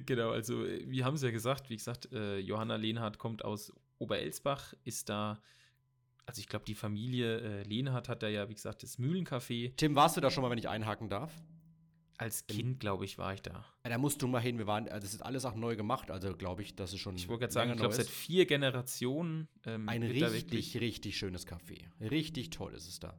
Genau, also äh, wir haben es ja gesagt, wie gesagt, äh, Johanna Lehnhardt kommt aus Oberelsbach, ist da, also ich glaube, die Familie äh, Lehnhardt hat da ja, wie gesagt, das Mühlencafé. Tim, warst du da schon mal, wenn ich einhaken darf? Als Kind, glaube ich, war ich da. Da musst du mal hin. Wir waren, äh, das ist alles auch neu gemacht, also glaube ich, das ist schon. Ich wollte gerade sagen, ich glaube, seit vier Generationen ähm, Ein richtig, richtig schönes Café. Richtig toll ist es da.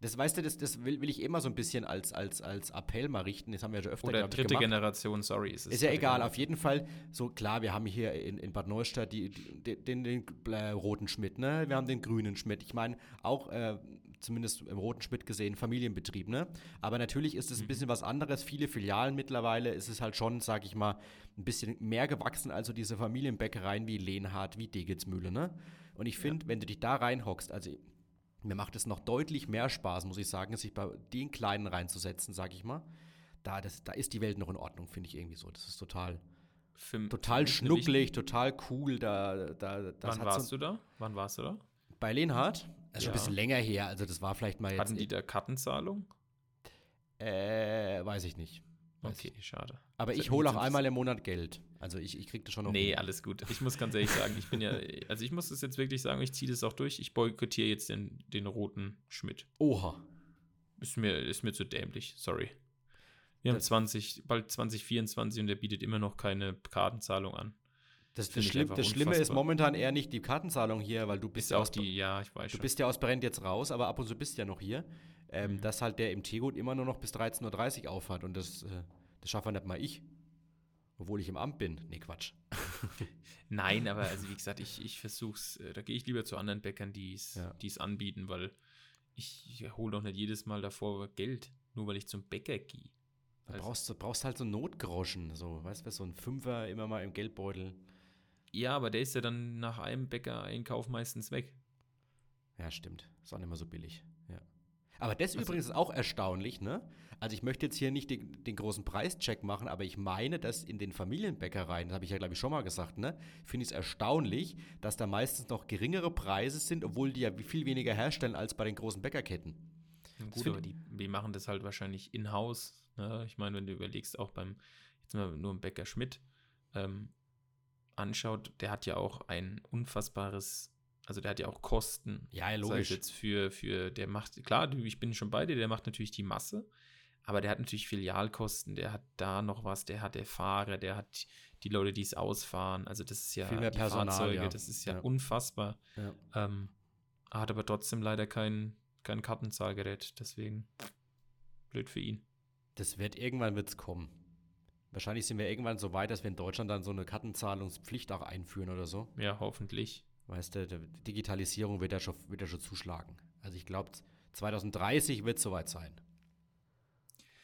Das weißt du, das, das will, will ich immer so ein bisschen als, als, als Appell mal richten. Das haben wir ja schon öfter Oder dritte gemacht. Generation, sorry. Ist, Ist ja egal, auf jeden Fall. So klar, wir haben hier in, in Bad Neustadt die, die, den, den äh, roten Schmidt, ne? Wir haben den grünen Schmidt. Ich meine, auch äh, zumindest im roten Schmidt gesehen, Familienbetrieb, ne? Aber natürlich ist es ein bisschen was anderes. Viele Filialen mittlerweile ist es halt schon, sag ich mal, ein bisschen mehr gewachsen als so diese Familienbäckereien wie Lehnhardt, wie Degitzmühle, ne? Und ich finde, wenn du dich da reinhockst, also mir macht es noch deutlich mehr Spaß, muss ich sagen, sich bei den Kleinen reinzusetzen, sag ich mal. Da, das, da ist die Welt noch in Ordnung, finde ich irgendwie so. Das ist total, Für- für total eine schnucklig, total cool. Da, da, das Wann warst so, du da? Wann warst du da? Bei Lenhardt? Das ist schon Ja. ein bisschen länger her. Also, das war vielleicht mal jetzt. Hatten die da Kartenzahlung? Äh, weiß ich nicht. Weiß Okay, ich. schade. Aber Das ich hat mich hole auch einmal im Monat Geld. Also, ich, ich krieg das schon noch. Nee, hin. alles gut. Ich muss ganz ehrlich sagen, ich bin ja, also ich muss das jetzt wirklich sagen, ich ziehe das auch durch. Ich boykottiere jetzt den, den roten Schmidt. Oha. Ist mir, ist mir zu dämlich, sorry. Wir haben Das- 20, bald 2024 und der bietet immer noch keine Kartenzahlung an. Das, das, ich Schlimm, das Schlimme ist momentan eher nicht die Kartenzahlung hier, weil du bist Ist ja auch aus, die, ja, ich weiß du schon. bist ja aus Brent jetzt raus, aber ab und zu bist du ja noch hier. Ähm, Mhm. Dass halt der im Tegut immer nur noch bis 13.30 Uhr aufhat und das, äh, das schaffe nicht mal ich. Obwohl ich im Amt bin. Nee, Quatsch. Nein, aber also wie gesagt, ich, ich versuch's, äh, da gehe ich lieber zu anderen Bäckern, die es Ja. die's anbieten, weil ich, ich hole doch nicht jedes Mal davor Geld, nur weil ich zum Bäcker gehe. Da Also- brauchst du brauchst halt so Notgroschen, so, weißt du, so ein Fünfer immer mal im Geldbeutel. Ja, aber der ist ja dann nach einem Bäcker-Einkauf meistens weg. Ja, stimmt. Ist auch nicht mehr so billig. Aber das Also- übrigens ist auch erstaunlich, ne? Also ich möchte jetzt hier nicht den, den großen Preischeck machen, aber ich meine, dass in den Familienbäckereien, das habe ich ja glaube ich schon mal gesagt, ne, finde ich es erstaunlich, dass da meistens noch geringere Preise sind, obwohl die ja viel weniger herstellen als bei den großen Bäckerketten. Gut, aber die, die machen das halt wahrscheinlich in-house. Ne? Ich meine, wenn du überlegst, auch beim, jetzt mal nur im Bäcker Schmidt ähm, anschaut, der hat ja auch ein unfassbares, also der hat ja auch Kosten. Ja, logisch. jetzt für, für, der macht, klar, ich bin schon bei dir, der macht natürlich die Masse, aber der hat natürlich Filialkosten, der hat da noch was, der hat der Fahrer, der hat die Leute, die es ausfahren. Also das ist ja Viel mehr Personal, Fahrzeuge, ja. das ist ja, Ja. unfassbar. Ja. Ähm, er hat aber trotzdem leider kein, kein Kartenzahlgerät, deswegen blöd für ihn. Das wird irgendwann wird's kommen. Wahrscheinlich sind wir irgendwann so weit, dass wir in Deutschland dann so eine Kartenzahlungspflicht auch einführen oder so. Ja, hoffentlich. Weißt du, die Digitalisierung wird ja schon, wird ja schon zuschlagen. Also ich glaube, 2030 wird es soweit sein.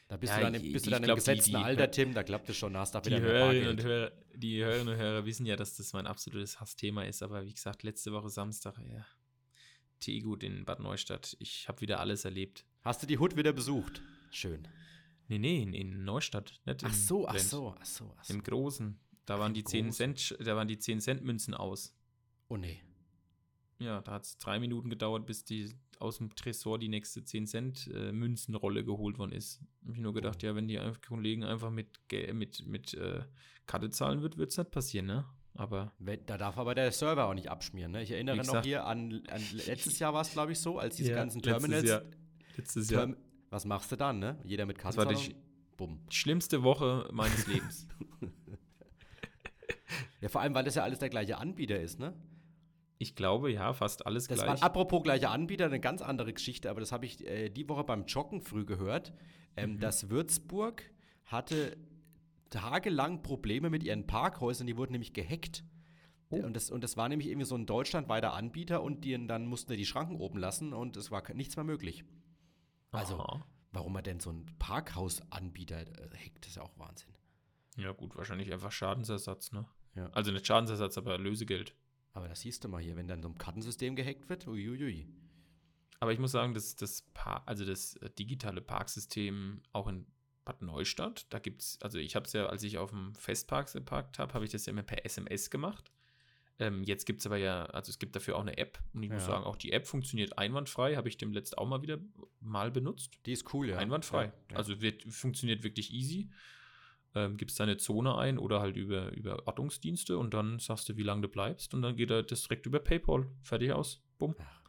Da bist Ja, du dann, im, bist du dann im glaub, die- gesetzten die- Alter, Tim, da klappt es schon, da hast du Die wieder mehr Hörerinnen, und. Hörer, die Hörerinnen und Hörer wissen ja, dass das mein absolutes Hassthema ist, aber wie gesagt, letzte Woche Samstag, ja, Teegut in Bad Neustadt. Ich habe wieder alles erlebt. Hast du die Hut wieder besucht? Schön. Nee, nee, in, in Neustadt, nicht Ach so, ach so, ach so, ach so. Im Großen. Da waren, die 10 groß. Cent, da waren die 10 Cent Münzen aus. Oh nee. Ja, da hat es drei Minuten gedauert, bis die aus dem Tresor die nächste 10 Cent äh, Münzenrolle geholt worden ist. Hab ich nur gedacht, Oh. ja, wenn die Kollegen einfach mit, mit, mit äh, Karte zahlen wird, wird es nicht passieren, ne? Aber Da darf aber der Server auch nicht abschmieren. Ne? Ich erinnere noch gesagt- hier an, an letztes Jahr war es, glaube ich, so, als diese Ja, ganzen letztes Terminals. Jahr. letztes Jahr. Term was machst du dann, ne? Jeder mit Das war die. Bumm. Schlimmste Woche meines Lebens. Ja, vor allem, weil das ja alles der gleiche Anbieter ist, ne? Ich glaube, ja, fast alles Das gleich. war apropos gleicher Anbieter, eine ganz andere Geschichte, aber das habe ich äh, die Woche beim Joggen früh gehört. Ähm, Mhm. Dass Würzburg hatte tagelang Probleme mit ihren Parkhäusern, die wurden nämlich gehackt. Oh. Und, das, und das war nämlich irgendwie so ein deutschlandweiter Anbieter und die, dann mussten die die Schranken oben lassen und es war nichts mehr möglich. Also, Aha. warum man denn so einen Parkhausanbieter äh, hackt, ist ja auch Wahnsinn. Ja, gut, wahrscheinlich einfach Schadensersatz, ne? Ja. Also nicht Schadensersatz, aber Lösegeld. Aber das siehst du mal hier, wenn dann so ein Kartensystem gehackt wird, uiuiui. Aber ich muss sagen, dass das, also das äh, digitale Parksystem auch in Bad Neustadt, da gibt es, also ich habe es ja, als ich auf dem Festpark geparkt habe, habe ich das ja immer per SMS gemacht. Ähm, jetzt gibt es aber ja, also es gibt dafür auch eine App und ich muss Ja. sagen, auch die App funktioniert einwandfrei, habe ich dem letzt auch mal wieder mal benutzt. Die ist cool, ja. Einwandfrei. Ja, ja. Also wird, funktioniert wirklich easy. Ähm, gibst deine Zone ein oder halt über, über Ortungsdienste und dann sagst du, wie lange du bleibst und dann geht er das direkt über PayPal. Fertig aus. Bumm. Ach,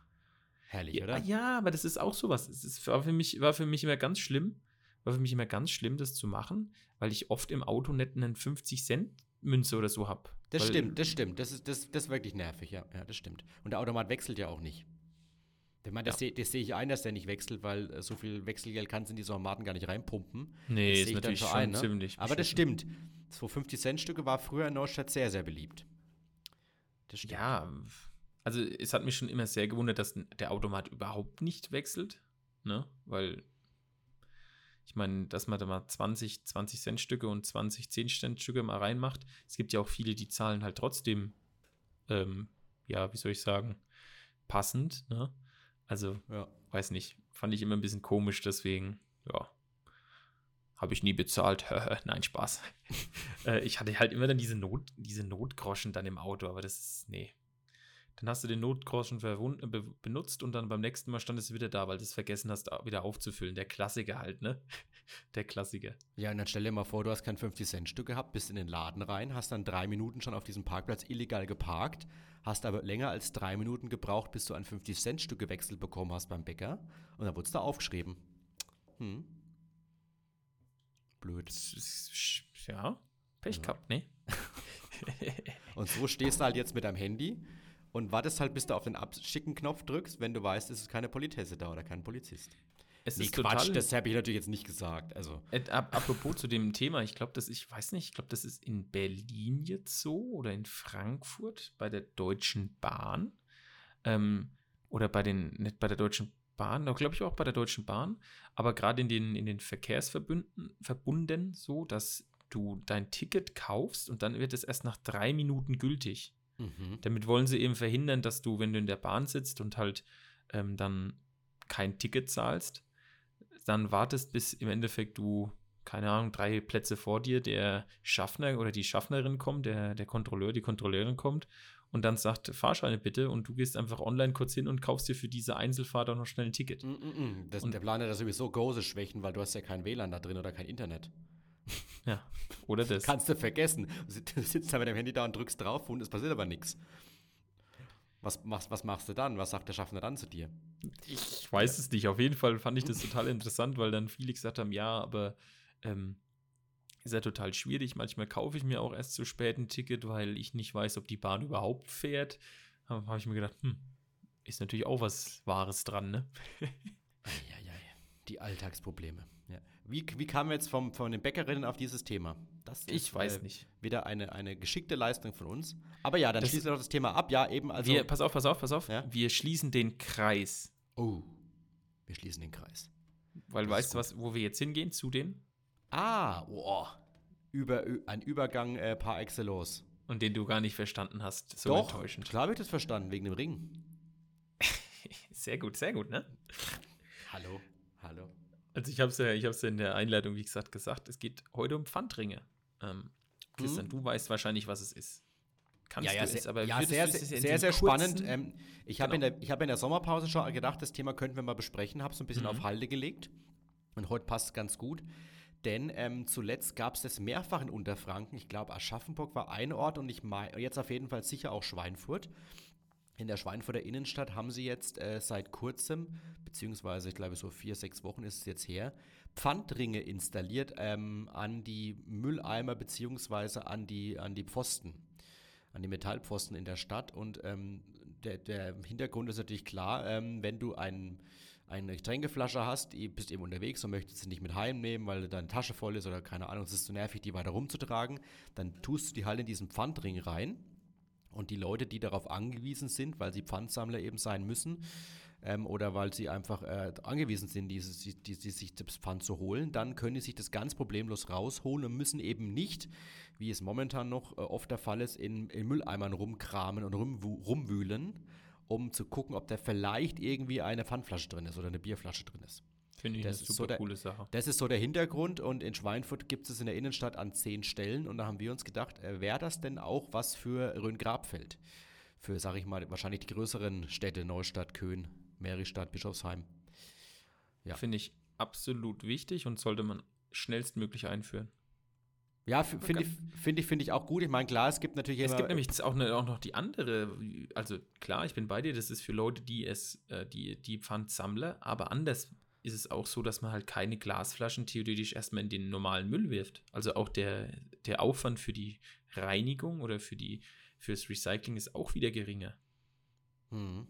herrlich, Ja, oder? ja, aber das ist auch sowas. Es ist, war, für mich, war für mich immer ganz schlimm, war für mich immer ganz schlimm, das zu machen, weil ich oft im Auto nicht einen 50 Cent Münze oder so habe. Das stimmt, das stimmt. Das ist, das, das ist wirklich nervig, ja. Ja, das stimmt. Und der Automat wechselt ja auch nicht. Ich meine, das Ja. sehe das seh ich ein, dass der nicht wechselt, weil äh, so viel Wechselgeld kannst du in diese Automaten gar nicht reinpumpen. Nee, das ist natürlich schon ein, ne? ziemlich. Aber das beschissen. stimmt. So 50-Cent-Stücke war früher in Neustadt sehr, sehr beliebt. Das stimmt. Ja, also es hat mich schon immer sehr gewundert, dass der Automat überhaupt nicht wechselt, ne? Weil ich meine, dass man da mal 20, 20 Cent Stücke und 20 10 Cent Stücke mal reinmacht. Es gibt ja auch viele, die zahlen halt trotzdem, ähm, ja, wie soll ich sagen, passend, ne? Also, Ja. weiß nicht, fand ich immer ein bisschen komisch, deswegen, ja, habe ich nie bezahlt. Nein, Spaß. äh, ich hatte halt immer dann diese, Not, diese Notgroschen dann im Auto, aber das ist, nee. Dann hast du den Notgroschen benutzt und dann beim nächsten Mal standest du wieder da, weil du es vergessen hast, wieder aufzufüllen. Der Klassiker halt, ne? Der Klassiker. Ja, und dann stell dir mal vor, du hast kein 50-Cent-Stück gehabt, bist in den Laden rein, hast dann drei Minuten schon auf diesem Parkplatz illegal geparkt, hast aber länger als drei Minuten gebraucht, bis du ein 50-Cent-Stück gewechselt bekommen hast beim Bäcker und dann wurde es da aufgeschrieben. Hm. Blöd. Ja, Pech Ja. gehabt, ne? Und so stehst du halt jetzt mit deinem Handy und wartest halt, bis du auf den Abschicken-Knopf drückst, wenn du weißt, es ist keine Politesse da oder kein Polizist. es Nee, ist Quatsch, das habe ich natürlich jetzt nicht gesagt. Also, Äh, ap apropos zu dem Thema, ich glaube, das ich weiß nicht, ich glaube, das ist in Berlin jetzt so oder in Frankfurt bei der Deutschen Bahn ähm, oder bei den nicht bei der Deutschen Bahn, glaube ich auch bei der Deutschen Bahn, aber gerade in den in den Verkehrsverbünden verbunden so, dass du dein Ticket kaufst und dann wird es erst nach drei Minuten gültig. Mhm. Damit wollen sie eben verhindern, dass du, wenn du in der Bahn sitzt und halt ähm, dann kein Ticket zahlst, dann wartest, bis im Endeffekt du, keine Ahnung, drei Plätze vor dir der Schaffner oder die Schaffnerin kommt, der, der Kontrolleur, die Kontrolleurin kommt und dann sagt, Fahrscheine bitte und du gehst einfach online kurz hin und kaufst dir für diese Einzelfahrt auch noch schnell ein Ticket. Mm, mm, mm. Das, Und- der Plan hat ja sowieso große Schwächen, weil du hast ja kein WLAN da drin oder kein Internet. Ja, oder das. Kannst du vergessen. Du sit- du sitzt da mit dem Handy da und drückst drauf und es passiert aber nichts. Was machst, was machst du dann? Was sagt der Schaffner dann zu dir? Ich weiß es nicht. Auf jeden Fall fand ich das total interessant, weil dann viele gesagt haben, ja, aber ähm, ist ja total schwierig. Manchmal kaufe ich mir auch erst zu spät ein Ticket, weil ich nicht weiß, ob die Bahn überhaupt fährt. Habe hab ich mir gedacht, hm, ist natürlich auch was Wahres dran, ne? Eieiei, die Alltagsprobleme. Wie, wie kamen wir jetzt vom, von den Bäckerinnen auf dieses Thema? Das Ich weiß äh, nicht. Wieder eine, eine geschickte Leistung von uns. Aber ja, dann Das- schließen wir doch das Thema ab. Ja, eben, also. wir, pass auf, pass auf, pass auf. Ja? Wir schließen den Kreis. oh, wir schließen den Kreis. Weil Das weißt ist du, was, wo wir jetzt hingehen? Zu den? Ah, oh, über, ein Übergang äh, par excellence. Und den du gar nicht verstanden hast. So Doch, enttäuschend. klar habe ich das verstanden, wegen dem Ring. Sehr gut, sehr gut, ne? Hallo, hallo. Also ich habe es ja, ich hab's ja in der Einleitung, wie gesagt, gesagt, es geht heute um Pfandringe. Ähm, Christian, mhm. du weißt wahrscheinlich, was es ist. Kannst ja, ja, sehr, aber ja, sehr, sehr, sehr, sehr spannend. Ähm, ich habe genau. in, hab in der Sommerpause schon gedacht, das Thema könnten wir mal besprechen, habe es ein bisschen mhm. auf Halde gelegt. Und heute passt es ganz gut. Denn ähm, zuletzt gab es das mehrfach in Unterfranken. Ich glaube, Aschaffenburg war ein Ort und ich jetzt auf jeden Fall sicher auch Schweinfurt. In der Schweinfurter Innenstadt haben sie jetzt äh, seit kurzem, beziehungsweise ich glaube so vier, sechs Wochen ist es jetzt her, Pfandringe installiert ähm, an die Mülleimer beziehungsweise an die, an die Pfosten, an die Metallpfosten in der Stadt. Und ähm, der, der Hintergrund ist natürlich klar, ähm, wenn du einen eine Getränkeflasche hast, du bist eben unterwegs und möchtest sie nicht mit heimnehmen, weil deine Tasche voll ist oder keine Ahnung, es ist zu nervig, die weiter rumzutragen, dann tust du die halt in diesen Pfandring rein. Und die Leute, die darauf angewiesen sind, weil sie Pfandsammler eben sein müssen, ähm, oder weil sie einfach äh, angewiesen sind, diese, die, die, die, sich das Pfand zu holen, dann können sie sich das ganz problemlos rausholen und müssen eben nicht, wie es momentan noch äh, oft der Fall ist, in, in Mülleimern rumkramen und rum, rumwühlen, um zu gucken, ob da vielleicht irgendwie eine Pfandflasche drin ist oder eine Bierflasche drin ist. Finde ich das eine super so der, coole Sache. Das ist so der Hintergrund und in Schweinfurt gibt es in der Innenstadt an zehn Stellen und da haben wir uns gedacht, äh, wäre das denn auch was für Rhön-Grabfeld? Für, sage ich mal, wahrscheinlich die größeren Städte, Neustadt, Köhn, Meristadt, Bischofsheim. Ja. Finde ich absolut wichtig und sollte man schnellstmöglich einführen. Ja, finde ich, find ich, find ich auch gut. Ich meine, klar, es gibt natürlich Es gibt nämlich auch, eine, auch noch die andere, also klar, ich bin bei dir, das ist für Leute, die es, äh, die, die Pfandsammler, aber anders ist es auch so, dass man halt keine Glasflaschen theoretisch erstmal in den normalen Müll wirft. Also auch der, der Aufwand für die Reinigung oder für die, fürs Recycling ist auch wieder geringer. Mhm.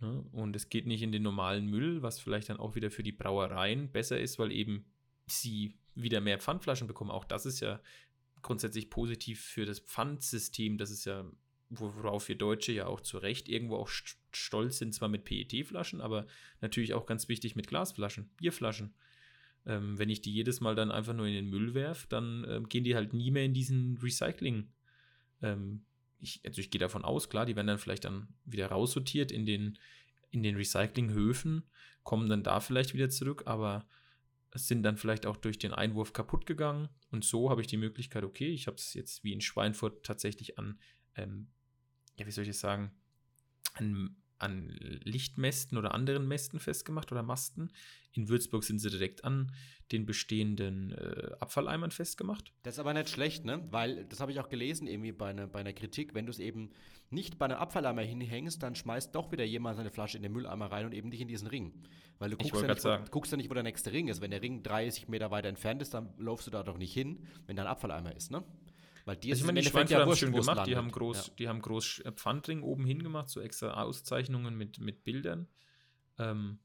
Ne? Und es geht nicht in den normalen Müll, was vielleicht dann auch wieder für die Brauereien besser ist, weil eben sie wieder mehr Pfandflaschen bekommen. Auch das ist ja grundsätzlich positiv für das Pfandsystem. Das ist ja, worauf wir Deutsche ja auch zu Recht irgendwo auch stolz sind, zwar mit PET-Flaschen, aber natürlich auch ganz wichtig mit Glasflaschen, Bierflaschen. Ähm, wenn ich die jedes Mal dann einfach nur in den Müll werfe, dann ähm, gehen die halt nie mehr in diesen Recycling. Ähm, ich, also ich gehe davon aus, klar, die werden dann vielleicht dann wieder raussortiert in den, in den Recyclinghöfen, kommen dann da vielleicht wieder zurück, aber sind dann vielleicht auch durch den Einwurf kaputt gegangen. Und so habe ich die Möglichkeit, okay, ich habe es jetzt wie in Schweinfurt tatsächlich an, ähm, ja, wie soll ich es sagen, an, an Lichtmästen oder anderen Mästen festgemacht oder Masten. In Würzburg sind sie direkt an den bestehenden äh, Abfalleimern festgemacht. Das ist aber nicht schlecht, ne? Weil, das habe ich auch gelesen irgendwie bei, ne, bei einer Kritik, wenn du es eben nicht bei einem Abfalleimer hinhängst, dann schmeißt doch wieder jemand seine Flasche in den Mülleimer rein und eben nicht in diesen Ring. Weil du guckst, ja nicht, wo, guckst ja nicht, wo der nächste Ring ist. Wenn der Ring 30 Meter weiter entfernt ist, dann laufst du da doch nicht hin, wenn da ein Abfalleimer ist, ne? Weil die also ich meine, die Schweinfurt ja haben schön gemacht, die haben groß, ja. die haben groß Pfandring oben hingemacht, so extra Auszeichnungen mit, mit Bildern. Ähm,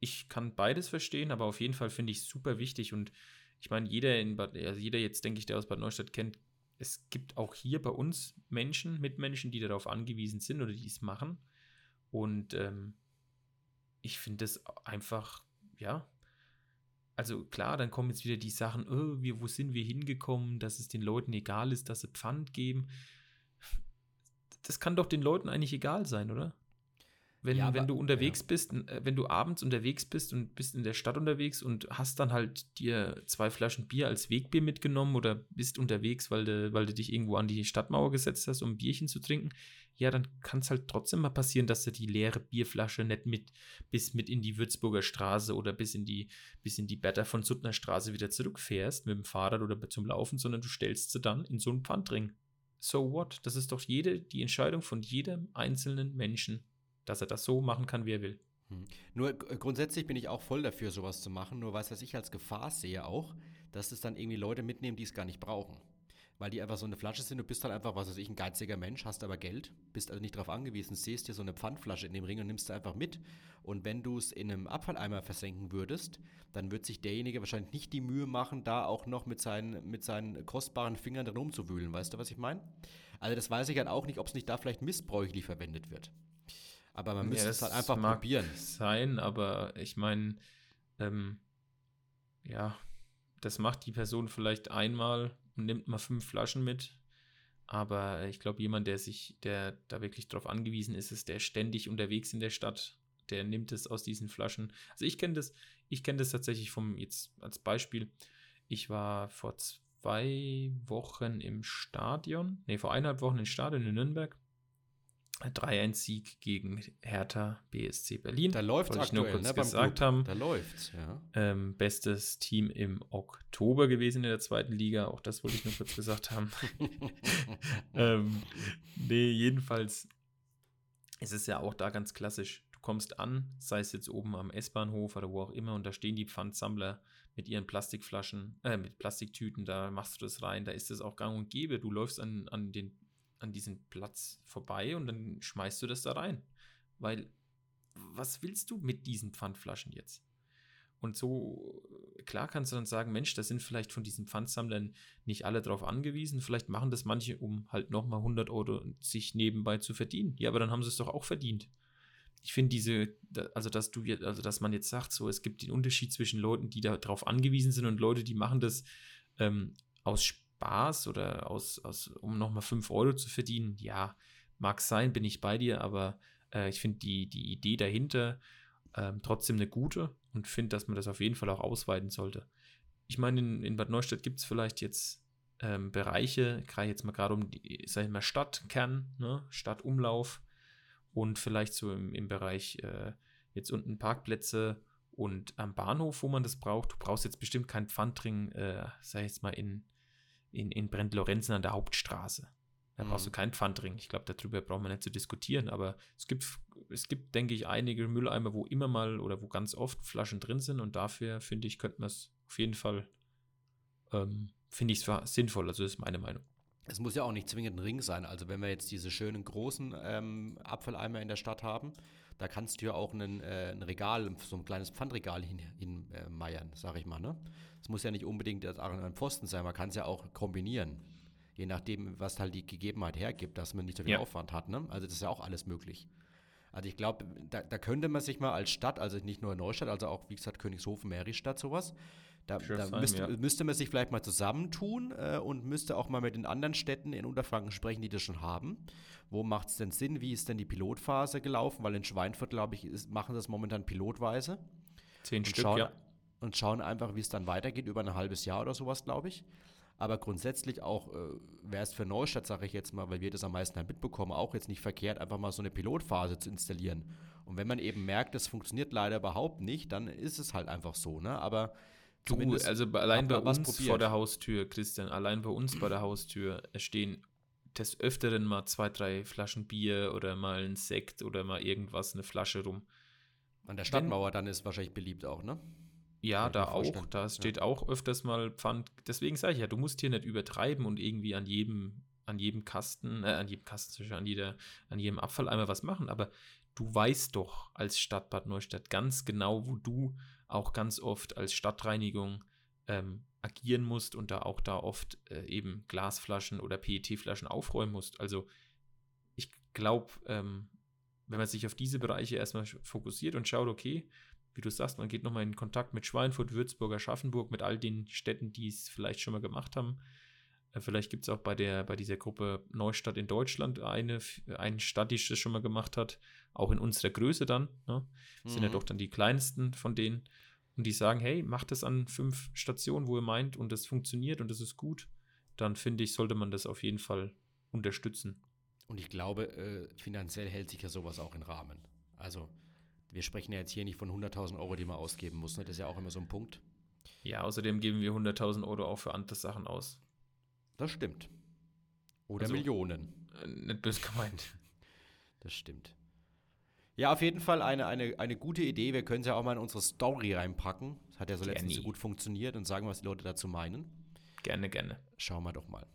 ich kann beides verstehen, aber auf jeden Fall finde ich es super wichtig und ich meine, jeder in Bad, also jeder jetzt, denke ich, der aus Bad Neustadt kennt, es gibt auch hier bei uns Menschen, Mitmenschen, die darauf angewiesen sind oder die es machen. Und ähm, ich finde es einfach, ja, also klar, dann kommen jetzt wieder die Sachen, oh, wir, wo sind wir hingekommen, dass es den Leuten egal ist, dass sie Pfand geben. Das kann doch den Leuten eigentlich egal sein, oder? Wenn, ja, wenn du unterwegs ja. bist, äh, wenn du abends unterwegs bist und bist in der Stadt unterwegs und hast dann halt dir zwei Flaschen Bier als Wegbier mitgenommen oder bist unterwegs, weil du, weil du dich irgendwo an die Stadtmauer gesetzt hast, um ein Bierchen zu trinken, ja, dann kann es halt trotzdem mal passieren, dass du die leere Bierflasche nicht mit bis mit in die Würzburger Straße oder bis in die, bis in die Bertha von Suttner Straße wieder zurückfährst mit dem Fahrrad oder zum Laufen, sondern du stellst sie dann in so einen Pfandring. So what? Das ist doch jede, die Entscheidung von jedem einzelnen Menschen dass er das so machen kann, wie er will. Hm. Nur grundsätzlich bin ich auch voll dafür, sowas zu machen. Nur weiß, was ich als Gefahr sehe auch, dass es dann irgendwie Leute mitnehmen, die es gar nicht brauchen. Weil die einfach so eine Flasche sind, du bist halt einfach, was weiß ich, ein geiziger Mensch, hast aber Geld, bist also nicht darauf angewiesen, siehst dir so eine Pfandflasche in dem Ring und nimmst sie einfach mit. Und wenn du es in einem Abfalleimer versenken würdest, dann wird sich derjenige wahrscheinlich nicht die Mühe machen, da auch noch mit seinen, mit seinen kostbaren Fingern drin rumzuwühlen. Weißt du, was ich meine? Also das weiß ich halt auch nicht, ob es nicht da vielleicht missbräuchlich verwendet wird. Aber man müsste ja, es halt einfach mag probieren. Sein, aber ich meine, ähm, ja, das macht die Person vielleicht einmal und nimmt mal fünf Flaschen mit. Aber ich glaube, jemand, der sich, der da wirklich drauf angewiesen ist, ist der ständig unterwegs in der Stadt, der nimmt es aus diesen Flaschen. Also ich kenne das, ich kenne das tatsächlich vom, jetzt als Beispiel, ich war vor zwei Wochen im Stadion, nee, vor eineinhalb Wochen im Stadion in Nürnberg. 3-1-Sieg gegen Hertha BSC Berlin. Da läuft Wollte ich nur kurz ne, gesagt haben. Da läuft's, ja. Ähm, bestes Team im Oktober gewesen in der zweiten Liga. Auch das wollte ich nur kurz gesagt haben. ähm, nee, jedenfalls ist es ja auch da ganz klassisch. Du kommst an, sei es jetzt oben am S-Bahnhof oder wo auch immer, und da stehen die Pfandsammler mit ihren Plastikflaschen, äh, mit Plastiktüten, da machst du das rein, da ist es auch gang und gäbe. Du läufst an, an, den, an diesen Platz vorbei und dann schmeißt du das da rein. Weil, was willst du mit diesen Pfandflaschen jetzt? Und so, klar kannst du dann sagen, Mensch, da sind vielleicht von diesen Pfandsammlern nicht alle drauf angewiesen. Vielleicht machen das manche, um halt nochmal 100 Euro sich nebenbei zu verdienen. Ja, aber dann haben sie es doch auch verdient. Ich finde diese, also dass du jetzt, also dass man jetzt sagt, so, es gibt den Unterschied zwischen Leuten, die darauf angewiesen sind und Leute, die machen das ähm, aus Spaß oder aus, aus um nochmal 5 Euro zu verdienen. Ja, mag sein, bin ich bei dir, aber äh, ich finde die, die Idee dahinter ähm, trotzdem eine gute und finde, dass man das auf jeden Fall auch ausweiten sollte. Ich meine, in, in Bad Neustadt gibt es vielleicht jetzt ähm, Bereiche, gerade jetzt mal gerade um die, sag ich mal, Stadtkern, ne? Stadtumlauf und vielleicht so im, im Bereich äh, jetzt unten Parkplätze und am Bahnhof, wo man das braucht. Du brauchst jetzt bestimmt keinen Pfandring, äh, sag ich jetzt mal, in, in, in Brent-Lorenzen an der Hauptstraße. Da brauchst du keinen Pfandring. Ich glaube, darüber brauchen wir nicht zu diskutieren. Aber es gibt, es gibt, denke ich, einige Mülleimer, wo immer mal oder wo ganz oft Flaschen drin sind. Und dafür, finde ich, könnte man es auf jeden Fall, ähm, finde ich es sinnvoll. Also das ist meine Meinung. Es muss ja auch nicht zwingend ein Ring sein. Also wenn wir jetzt diese schönen großen ähm, Abfalleimer in der Stadt haben, da kannst du ja auch einen, äh, ein Regal, so ein kleines Pfandregal hinmeiern, hin, äh, sag ich mal. Ne? Es muss ja nicht unbedingt ein Pfosten sein, man kann es ja auch kombinieren je nachdem, was halt die Gegebenheit hergibt, dass man nicht so viel ja. Aufwand hat. Ne? Also das ist ja auch alles möglich. Also ich glaube, da, da, könnte man sich mal als Stadt, also nicht nur Neustadt, also auch wie gesagt Königshofen, Meristadt, sowas, da, da sein, müsste, ja. müsste, man sich vielleicht mal zusammentun äh, und müsste auch mal mit den anderen Städten in Unterfranken sprechen, die das schon haben. Wo macht es denn Sinn? Wie ist denn die Pilotphase gelaufen? Weil in Schweinfurt, glaube ich, ist, machen das momentan pilotweise. Zehn und Stück, schauen, ja. Und schauen einfach, wie es dann weitergeht, über ein halbes Jahr oder sowas, glaube ich. Aber grundsätzlich auch äh, wäre es für Neustadt, sage ich jetzt mal, weil wir das am meisten halt mitbekommen, auch jetzt nicht verkehrt, einfach mal so eine Pilotphase zu installieren. Und wenn man eben merkt, das funktioniert leider überhaupt nicht, dann ist es halt einfach so. Ne? Aber du, also allein bei uns probiert. vor der Haustür, Christian, allein bei uns bei der Haustür stehen des Öfteren mal zwei, drei Flaschen Bier oder mal ein Sekt oder mal irgendwas, eine Flasche rum. An der Stadtmauer dann ist wahrscheinlich beliebt auch, ne? Ja, da auch. Da steht ja. auch öfters mal Pfand. Deswegen sage ich ja, du musst hier nicht übertreiben und irgendwie an jedem, an jedem Kasten, äh, an jedem Kasten, an, jeder, an jedem Abfalleimer was machen. Aber du weißt doch als Stadt Bad Neustadt ganz genau, wo du auch ganz oft als Stadtreinigung ähm, agieren musst und da auch da oft äh, eben Glasflaschen oder PET-Flaschen aufräumen musst. Also ich glaube, ähm, wenn man sich auf diese Bereiche erstmal fokussiert und schaut, okay, wie du sagst, man geht nochmal in Kontakt mit Schweinfurt, Würzburg, Aschaffenburg, mit all den Städten, die es vielleicht schon mal gemacht haben. Äh, vielleicht gibt es auch bei, der, bei dieser Gruppe Neustadt in Deutschland eine, eine Stadt, die das schon mal gemacht hat, auch in unserer Größe dann. Ne? Mhm. Sind ja mhm. doch dann die kleinsten von denen. Und die sagen, hey, macht das an fünf Stationen, wo ihr meint, und das funktioniert und das ist gut, dann finde ich, sollte man das auf jeden Fall unterstützen. Und ich glaube, äh, finanziell hält sich ja sowas auch in Rahmen. Also wir sprechen ja jetzt hier nicht von 100.000 Euro, die man ausgeben muss. Ne? Das ist ja auch immer so ein Punkt. Ja, außerdem geben wir 100.000 Euro auch für andere Sachen aus. Das stimmt. Oder also, Millionen. Äh, nicht böse gemeint. Das stimmt. Ja, auf jeden Fall eine, eine, eine gute Idee. Wir können es ja auch mal in unsere Story reinpacken. Das hat ja so gerne. letztens so gut funktioniert und sagen, was die Leute dazu meinen. Gerne, gerne. Schauen wir doch mal.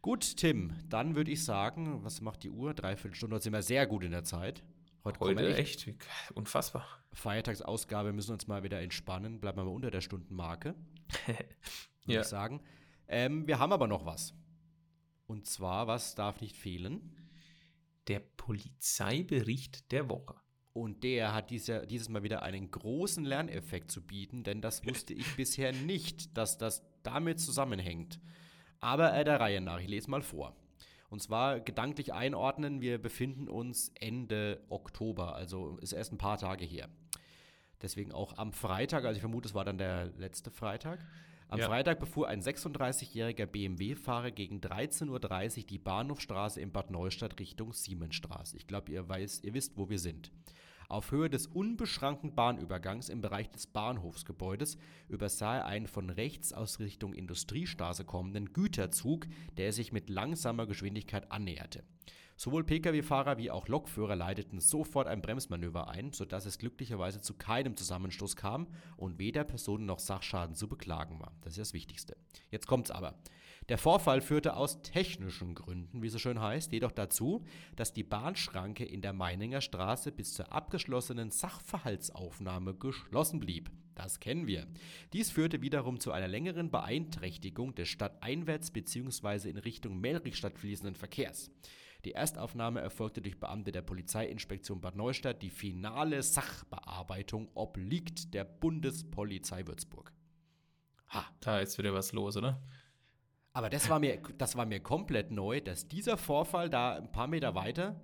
Gut, Tim, dann würde ich sagen, was macht die Uhr? Dreiviertel Stunde, da sind wir sehr gut in der Zeit. Heute, Heute echt, echt, unfassbar. Feiertagsausgabe müssen uns mal wieder entspannen. Bleiben wir mal unter der Stundenmarke. ja. ich sagen. Ähm, wir haben aber noch was. Und zwar, was darf nicht fehlen? Der Polizeibericht der Woche. Und der hat dieser, dieses Mal wieder einen großen Lerneffekt zu bieten, denn das wusste ich bisher nicht, dass das damit zusammenhängt. Aber äh, der Reihe nach, ich lese mal vor. Und zwar gedanklich einordnen, wir befinden uns Ende Oktober, also ist erst ein paar Tage her. Deswegen auch am Freitag, also ich vermute, es war dann der letzte Freitag. Am Ja. Freitag befuhr ein 36-jähriger BMW-Fahrer gegen 13.30 Uhr die Bahnhofstraße in Bad Neustadt Richtung Siemensstraße. Ich glaube, ihr, weiß- ihr wisst, wo wir sind. Auf Höhe des unbeschrankten Bahnübergangs im Bereich des Bahnhofsgebäudes übersah er einen von rechts aus Richtung Industriestraße kommenden Güterzug, der sich mit langsamer Geschwindigkeit annäherte. Sowohl Pkw-Fahrer wie auch Lokführer leiteten sofort ein Bremsmanöver ein, sodass es glücklicherweise zu keinem Zusammenstoß kam und weder Personen noch Sachschaden zu beklagen war. Das ist das Wichtigste. Jetzt kommt's aber. Der Vorfall führte aus technischen Gründen, wie es so schön heißt, jedoch dazu, dass die Bahnschranke in der Meininger Straße bis zur abgeschlossenen Sachverhaltsaufnahme geschlossen blieb. Das kennen wir. Dies führte wiederum zu einer längeren Beeinträchtigung des stadteinwärts bzw. in Richtung Melrichstadt fließenden Verkehrs. Die Erstaufnahme erfolgte durch Beamte der Polizeiinspektion Bad Neustadt. Die finale Sachbearbeitung obliegt der Bundespolizei Würzburg. Ha. Da ist wieder was los, oder? Aber das war mir, das war mir komplett neu, dass dieser Vorfall da ein paar Meter weiter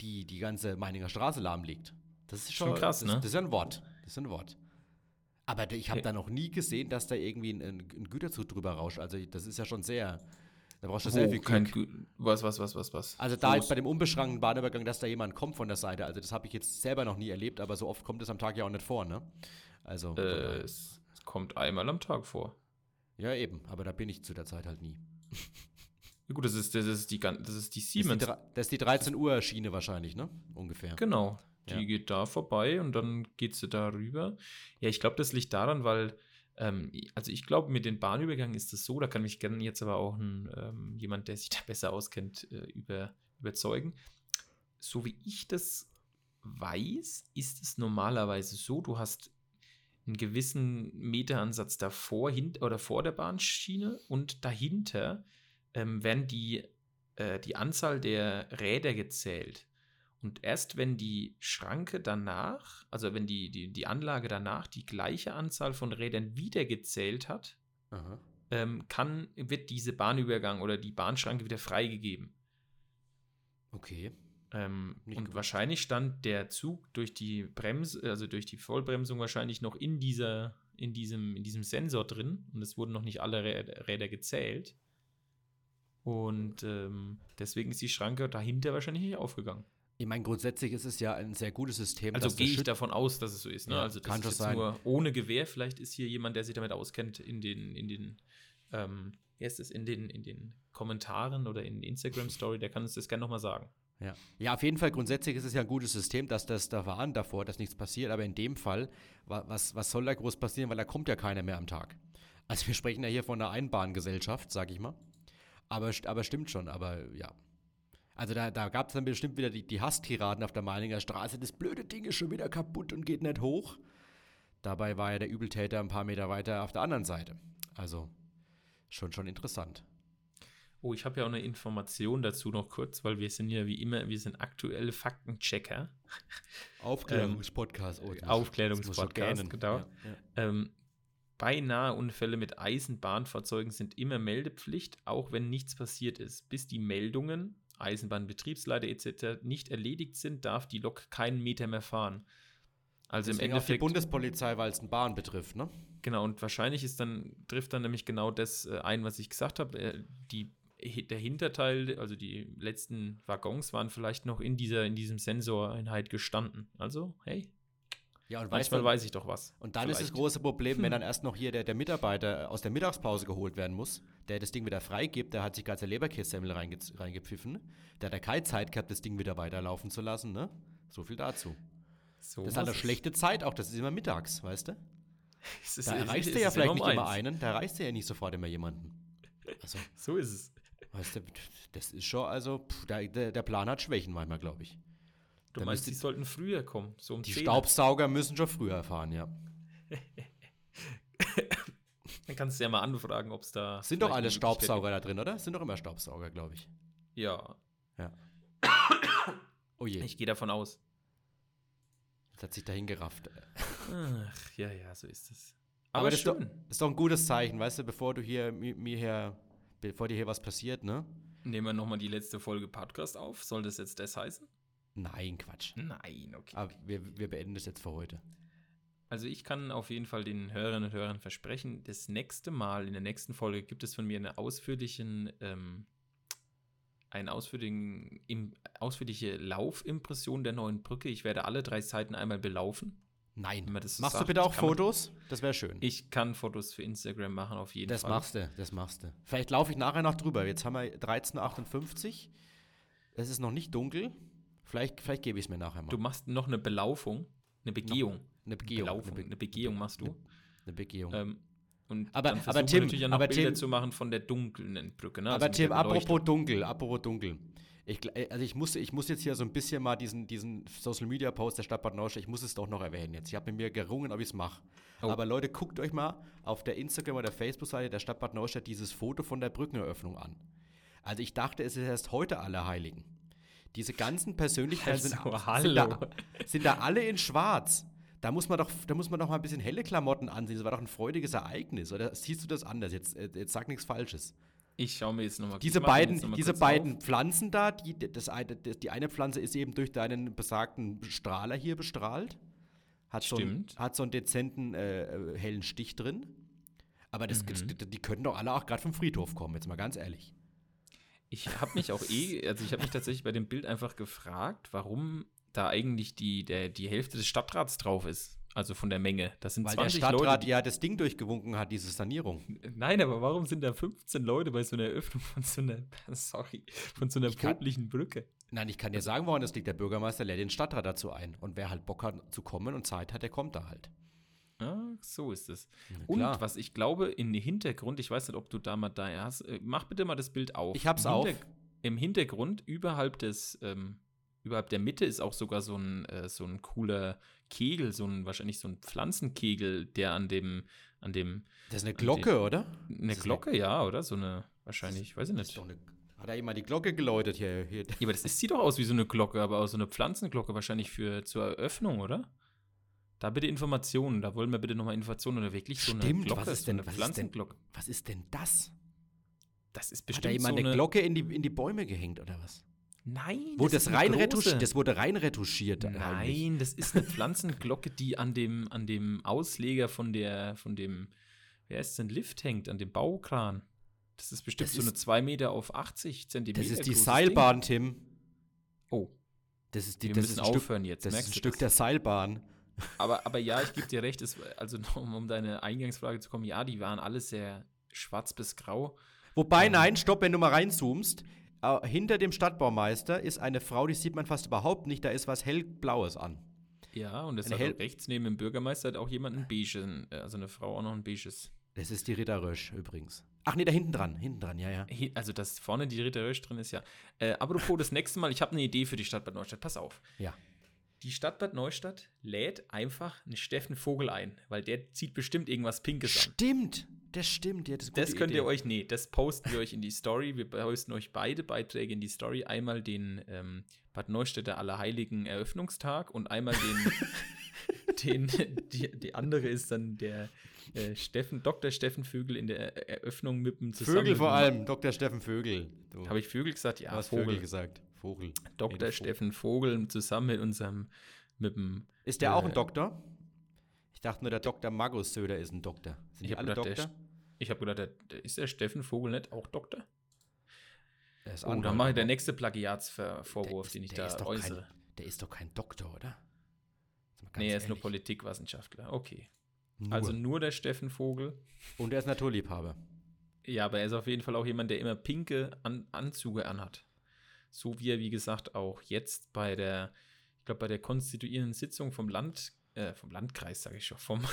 die, die ganze Meininger Straße lahmlegt. Das ist schon, Schon krass, das, ne? Das ist ja ein Wort. Das ist ein Wort. Aber ich habe Ja. da noch nie gesehen, dass da irgendwie ein, ein, ein Güterzug drüber rauscht. Also das ist ja schon sehr, da brauchst du sehr viel Glück. Was, was, was, was, was? Also da jetzt ist- bei dem unbeschrankten Bahnübergang, dass da jemand kommt von der Seite, also das habe ich jetzt selber noch nie erlebt, aber so oft kommt es am Tag ja auch nicht vor, ne? Also, äh, es, kommt einmal am Tag vor. ja eben, aber da bin ich zu der Zeit halt nie. Ja, gut, das ist, das ist die, das ist die Das ist die, Siemens. das ist die 13 Uhr Schiene wahrscheinlich, ne? Ungefähr. Genau. Die Ja. geht da vorbei und dann geht sie da rüber. Ja, ich glaube, das liegt daran, weil, ähm, also ich glaube, mit den Bahnübergängen ist es so, da kann mich gerne jetzt aber auch ein, ähm, jemand, der sich da besser auskennt, äh, über, überzeugen. So wie ich das weiß, ist es normalerweise so, du hast einen gewissen Meteransatz davor hint oder vor der Bahnschiene und dahinter ähm, werden die, äh, die Anzahl der Räder gezählt. Und erst wenn die Schranke danach, also wenn die, die, die Anlage danach die gleiche Anzahl von Rädern wieder gezählt hat, ähm, kann, wird diese Bahnübergang oder die Bahnschranke wieder freigegeben. Okay. Ähm, und gewusst. wahrscheinlich stand der Zug durch die Bremse, also durch die Vollbremsung wahrscheinlich noch in dieser, in diesem, in diesem Sensor drin und es wurden noch nicht alle Rä- Räder gezählt. Und ähm, deswegen ist die Schranke dahinter wahrscheinlich nicht aufgegangen. Ich meine, grundsätzlich ist es ja ein sehr gutes System. Also gehe ich Schüt- davon aus, dass es so ist. Ne? Ja, also das kann ist jetzt sein. nur ohne Gewehr. Vielleicht ist hier jemand, der sich damit auskennt, in den, in den, ähm, wie heißt es, in den, in den Kommentaren oder in Instagram Story, der kann uns das gerne nochmal sagen. Ja. ja, auf jeden Fall, grundsätzlich ist es ja ein gutes System, dass das da warnt davor, dass nichts passiert. Aber in dem Fall, wa was, was soll da groß passieren, weil da kommt ja keiner mehr am Tag. Also wir sprechen ja hier von einer Einbahngesellschaft, sag ich mal. Aber, aber stimmt schon, aber ja. Also da, da gab es dann bestimmt wieder die, die Hasstiraden auf der Meininger Straße. Das blöde Ding ist schon wieder kaputt und geht nicht hoch. Dabei war ja der Übeltäter ein paar Meter weiter auf der anderen Seite. Also schon, schon interessant. Oh, ich habe ja auch eine Information dazu noch kurz, weil wir sind ja wie immer, wir sind aktuelle Faktenchecker. Aufklärungspodcast. Oh, Aufklärungspodcast, genau. Ja, ja. Ähm, beinahe Unfälle mit Eisenbahnfahrzeugen sind immer Meldepflicht, auch wenn nichts passiert ist. Bis die Meldungen, Eisenbahnbetriebsleiter etc. nicht erledigt sind, darf die Lok keinen Meter mehr fahren. Also Deswegen im auch die Endeffekt, Bundespolizei, weil es eine Bahn betrifft, ne? genau, und wahrscheinlich ist dann, trifft dann nämlich genau das äh, ein, was ich gesagt habe. Äh, die, der Hinterteil, also die letzten Waggons waren vielleicht noch in dieser, in diesem Sensoreinheit gestanden. Also, hey, Ja, und manchmal du, weiß ich doch was. und dann ist das Vielleicht. große Problem, wenn dann erst noch hier der, der Mitarbeiter aus der Mittagspause geholt werden muss, der das Ding wieder freigibt, der hat sich gerade seine Leberkässemmel reinge reingepfiffen, der hat ja keine Zeit gehabt, das Ding wieder weiterlaufen zu lassen, ne? So viel dazu. So Das ist halt eine schlechte Zeit auch, das ist immer mittags, weißt du? Ist- Da erreichst du ja vielleicht nicht immer eins. einen, da erreichst du ja nicht sofort immer jemanden. Also, So ist es. weißt du, das ist schon, also, pff, der, der Plan hat Schwächen manchmal, glaube ich. Du Da meinst, die sollten früher kommen, so um Die 10. Staubsauger müssen schon früher fahren, ja. Dann kannst du ja mal anfragen, ob es da. Sind doch alle Staubsauger da drin, oder? Sind doch immer Staubsauger, glaube ich. gibt. Ja, Oh je, ich gehe davon aus. jetzt hat sich dahin gerafft. Ach, ja, ja, so ist es. Aber, Aber, das ist doch, ist doch ein gutes Zeichen, weißt du, bevor du hier mi- mir hier, bevor dir hier was passiert, ne? Nehmen wir nochmal die letzte Folge Podcast auf. Soll das jetzt das heißen? Nein, Quatsch. Nein, okay. Aber wir, wir beenden das jetzt für heute. Also ich kann auf jeden Fall den Hörerinnen und Hörern versprechen, das nächste Mal, in der nächsten Folge, gibt es von mir eine ausführlichen, ähm, einen ausführlichen, im, ausführliche Laufimpression der neuen Brücke. Ich werde alle drei Seiten einmal belaufen. Nein. Das so machst du sagt, bitte auch kann man- Fotos? Das wäre schön. Ich kann Fotos für Instagram machen, auf jeden das Fall. machst du, das machst du. Vielleicht laufe ich nachher noch drüber. Jetzt haben wir 13.58 Es ist noch nicht dunkel. Vielleicht, vielleicht gebe ich es mir nachher mal. Du machst noch eine Belaufung, eine Begehung. eine Begehung. Belaufung, eine, Be eine Begehung machst du. eine Begehung. Ähm, und Aber- dann aber Tim, natürlich auch noch aber Bilder Tim- zu machen von der dunklen Brücke. Ne? Aber Also mit Tim, apropos dunkel, apropos dunkel. Ich, äh, also ich muss, ich muss jetzt hier so ein bisschen mal diesen, diesen Social Media Post der Stadt Bad Neustadt, ich muss es doch noch erwähnen jetzt. Ich habe mit mir gerungen, ob ich es mache. Oh. Aber Leute, guckt euch mal auf der Instagram- oder Facebook-Seite der Stadt Bad Neustadt dieses Foto von der Brückeneröffnung an. Also ich dachte, es ist erst heute Allerheiligen. Diese ganzen Persönlichkeiten sind, Also, sind, da, hallo. sind da alle in schwarz. Da muss, man doch, da muss man doch mal ein bisschen helle Klamotten ansehen. Das war doch ein freudiges Ereignis. Oder siehst du das anders? Jetzt, jetzt sag nichts Falsches. Ich schaue mir jetzt nochmal Diese beiden, diese beiden Pflanzen da, die, das eine, das, die eine Pflanze ist eben durch deinen besagten Strahler hier bestrahlt. Hat, so, einen, Stimmt. hat so einen dezenten äh, hellen Stich drin. Aber das, Mhm. die, die könnten doch alle auch gerade vom Friedhof kommen, jetzt mal ganz ehrlich. Ich habe mich auch eh, also ich habe mich tatsächlich bei dem Bild einfach gefragt, warum da eigentlich die, der, die Hälfte des Stadtrats drauf ist. Also von der Menge. Das sind Weil der 20 Stadtrat Leute. ja das Ding durchgewunken hat, diese Sanierung. Nein, aber warum sind da 15 Leute bei so einer Eröffnung von so einer, sorry, von so einer poplichen Brücke? Nein, ich kann dir sagen, woran das liegt. Der Bürgermeister lädt den Stadtrat dazu ein. Und wer halt Bock hat zu kommen und Zeit hat, der kommt da halt. Ah, so ist es. Und was ich glaube, im Hintergrund, ich weiß nicht, ob du da mal da hast, äh, mach bitte mal das Bild auf. Ich hab's Im auf. Im Hintergrund, überhalb des, ähm, überhalb der Mitte ist auch sogar so ein, äh, so ein cooler Kegel, so ein, wahrscheinlich so ein Pflanzenkegel, der an dem, an dem, Das ist eine Glocke, oder? eine ist Glocke, ja, oder? So eine, wahrscheinlich, weiß ich ist nicht. eine, hat er immer die Glocke geläutet hier? hier. Ja, aber das ist, sieht doch aus wie so eine Glocke, aber auch so eine Pflanzenglocke wahrscheinlich für zur Eröffnung, oder? Da bitte Informationen, da wollen wir bitte nochmal Informationen oder wirklich so eine Stimmt, Glocke, was ist so denn- eine was ist denn- Pflanzenglocke. Was ist denn das? Das ist Hat da bestimmt jemand so eine eine Glocke in die, in die Bäume gehängt oder was? Nein, Wurde das, ist eine rein retuschiert? Das wurde rein retuschiert. eigentlich. Nein, das ist eine Pflanzenglocke, die an dem, an dem Ausleger von der, von dem, wer ist denn Lift hängt, an dem Baukran. Das ist bestimmt Das so eine ist- 2 Meter auf 80 Zentimeter. Das ist die Seilbahn, Tim. Ding. Oh, Das ist, die, wir das müssen ist ein Stück, aufhören jetzt. das ist ein Stück das? der Seilbahn. Aber, aber ja, ich gebe dir recht, es, also um, um deine Eingangsfrage zu kommen, ja, die waren alle sehr schwarz bis grau. Wobei, Ähm. nein, stopp, wenn du mal reinzoomst. Äh, hinter dem Stadtbaumeister ist eine Frau, die sieht man fast überhaupt nicht. Da ist was hellblaues an. Ja, und das Eine hat rechts neben dem Bürgermeister hat auch jemand ein beiges, äh, also eine Frau auch noch ein beiges. Das ist die Ritter Rösch übrigens. Ach nee, da hinten dran. Hinten dran, ja, ja. Also, dass vorne die Ritter Rösch drin ist, ja. Äh, apropos, das nächste Mal, ich habe eine Idee für die Stadt Bad Neustadt. Pass auf. Ja. Die Stadt Bad Neustadt lädt einfach einen Steffen Vogel ein, weil der zieht bestimmt irgendwas Pinkes an. Stimmt, das stimmt. Ja, das, Das könnt Idee. ihr euch, nee, das posten wir euch in die Story. Wir posten euch beide Beiträge in die Story. Einmal den ähm, Bad Neustädter Allerheiligen Eröffnungstag und einmal den, den die, die andere ist dann der äh, Steffen, Dr. Steffen Vögel in der Eröffnung mit dem zusammen Vögel vor allem. Dr. Steffen Vögel. Du Habe ich Vögel gesagt? Ja, hast Vogel. Vögel gesagt. Vogel. Dr. Steffen Vogel zusammen mit unserem, mit dem, Ist der auch ein Äh, Doktor? Ich dachte nur, der Dr. Magus Söder ist ein Doktor. Sind Ich die alle gedacht, der Doktor? ich habe gedacht, der, der, ist der Steffen Vogel nicht auch Doktor? Der ist Oh, dann mache ich der nächste Plagiatsvorwurf, der den ich der da ist doch äußere. Kein, der ist doch kein Doktor, oder? Nee, er ist nur. Politikwissenschaftler. Okay. Nur. Also nur der Steffen Vogel. Und er ist Naturliebhaber. Ja, aber er ist auf jeden Fall auch jemand, der immer pinke An Anzüge anhat. So wie er, wie gesagt, auch jetzt bei der, ich glaube, bei der konstituierenden Sitzung vom Land, äh, vom Landkreis, sage ich schon, vom,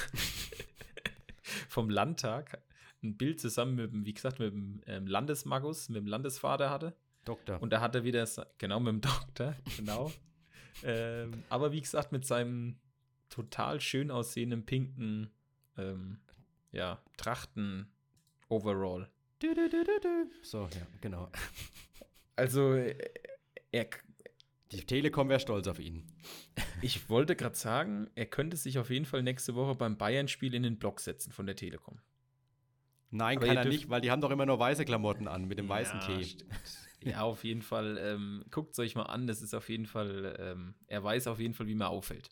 vom Landtag ein Bild zusammen mit dem, wie gesagt, mit dem ähm, Landesmagus, mit dem Landesvater hatte. Doktor. Und da hat er wieder, genau, mit dem Doktor, genau. ähm, aber wie gesagt, mit seinem total schön aussehenden pinken, ähm, ja, Trachten-Overall. So, ja, genau. Also, äh, er, Die Telekom wäre stolz auf ihn. ich wollte gerade sagen, er könnte sich auf jeden Fall nächste Woche beim Bayern-Spiel in den Block setzen von der Telekom. Nein, Aber kann er nicht, weil die haben doch immer nur weiße Klamotten an mit dem weißen Ja, Tee. stimmt. Ja, auf jeden Fall. Ähm, Guckt es euch mal an. Das ist auf jeden Fall, ähm, er weiß auf jeden Fall, wie man auffällt.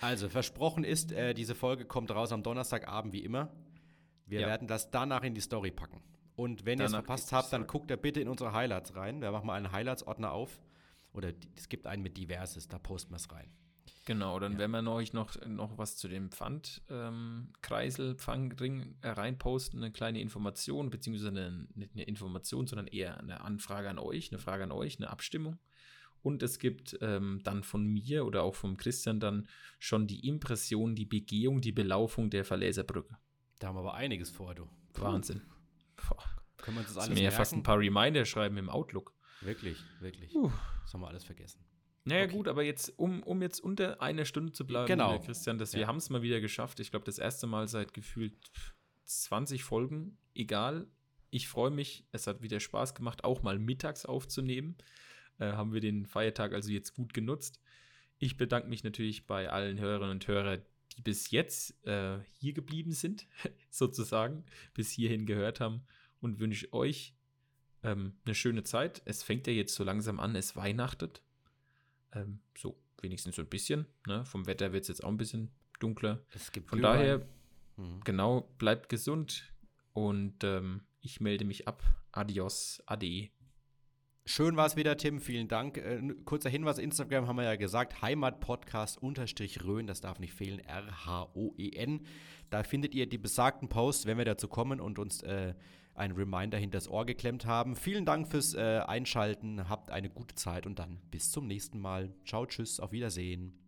Also, versprochen ist, äh, diese Folge kommt raus am Donnerstagabend wie immer. Wir Ja. werden das danach in die Story packen. Und wenn ihr es verpasst habt, dann guckt ihr bitte in unsere Highlights rein. Wir machen mal einen Highlights-Ordner auf. Oder es gibt einen mit Diverses, da posten wir es rein. Genau, dann Ja. werden wir euch noch, noch was zu dem Pfand, ähm, Pfandring äh, reinposten, eine kleine Information, beziehungsweise eine, nicht eine Information, sondern eher eine Anfrage an euch, eine Frage an euch, eine Abstimmung. Und es gibt ähm, dann von mir oder auch vom Christian dann schon die Impression, die Begehung, die Belaufung der Verleserbrücke. Da haben wir aber einiges vor, du. Wahnsinn. Boah, Können wir uns das alles mir ja merken? fast ein paar Reminder schreiben im Outlook. Wirklich, wirklich. Puh. Das haben wir alles vergessen. Naja, Okay. gut, aber jetzt, um, um jetzt unter einer Stunde zu bleiben, Genau. lieber Christian, dass wir Ja. haben es mal wieder geschafft. Ich glaube, das erste Mal seit gefühlt 20 Folgen. Egal. Ich freue mich. Es hat wieder Spaß gemacht, auch mal mittags aufzunehmen. Äh, haben wir den Feiertag also jetzt gut genutzt. Ich bedanke mich natürlich bei allen Hörerinnen und Hörern, die bis jetzt äh, hier geblieben sind, sozusagen, bis hierhin gehört haben und wünsche euch ähm, eine schöne Zeit. Es fängt ja jetzt so langsam an, es weihnachtet. Ähm, so, wenigstens so ein bisschen. Ne? Vom Wetter wird es jetzt auch ein bisschen dunkler. Es gibt Von Glühwein. daher, Mhm. genau, bleibt gesund und ähm, ich melde mich ab. Adios, ade. Schön war es wieder, Tim. Vielen Dank. Äh, kurzer Hinweis: Instagram haben wir ja gesagt, Heimatpodcast unterstrich Rhön, das darf nicht fehlen, R-H-O-E-N. Da findet ihr die besagten Posts, wenn wir dazu kommen und uns äh, einen Reminder hinter das Ohr geklemmt haben. Vielen Dank fürs äh, Einschalten. Habt eine gute Zeit und dann bis zum nächsten Mal. Ciao, tschüss, auf Wiedersehen.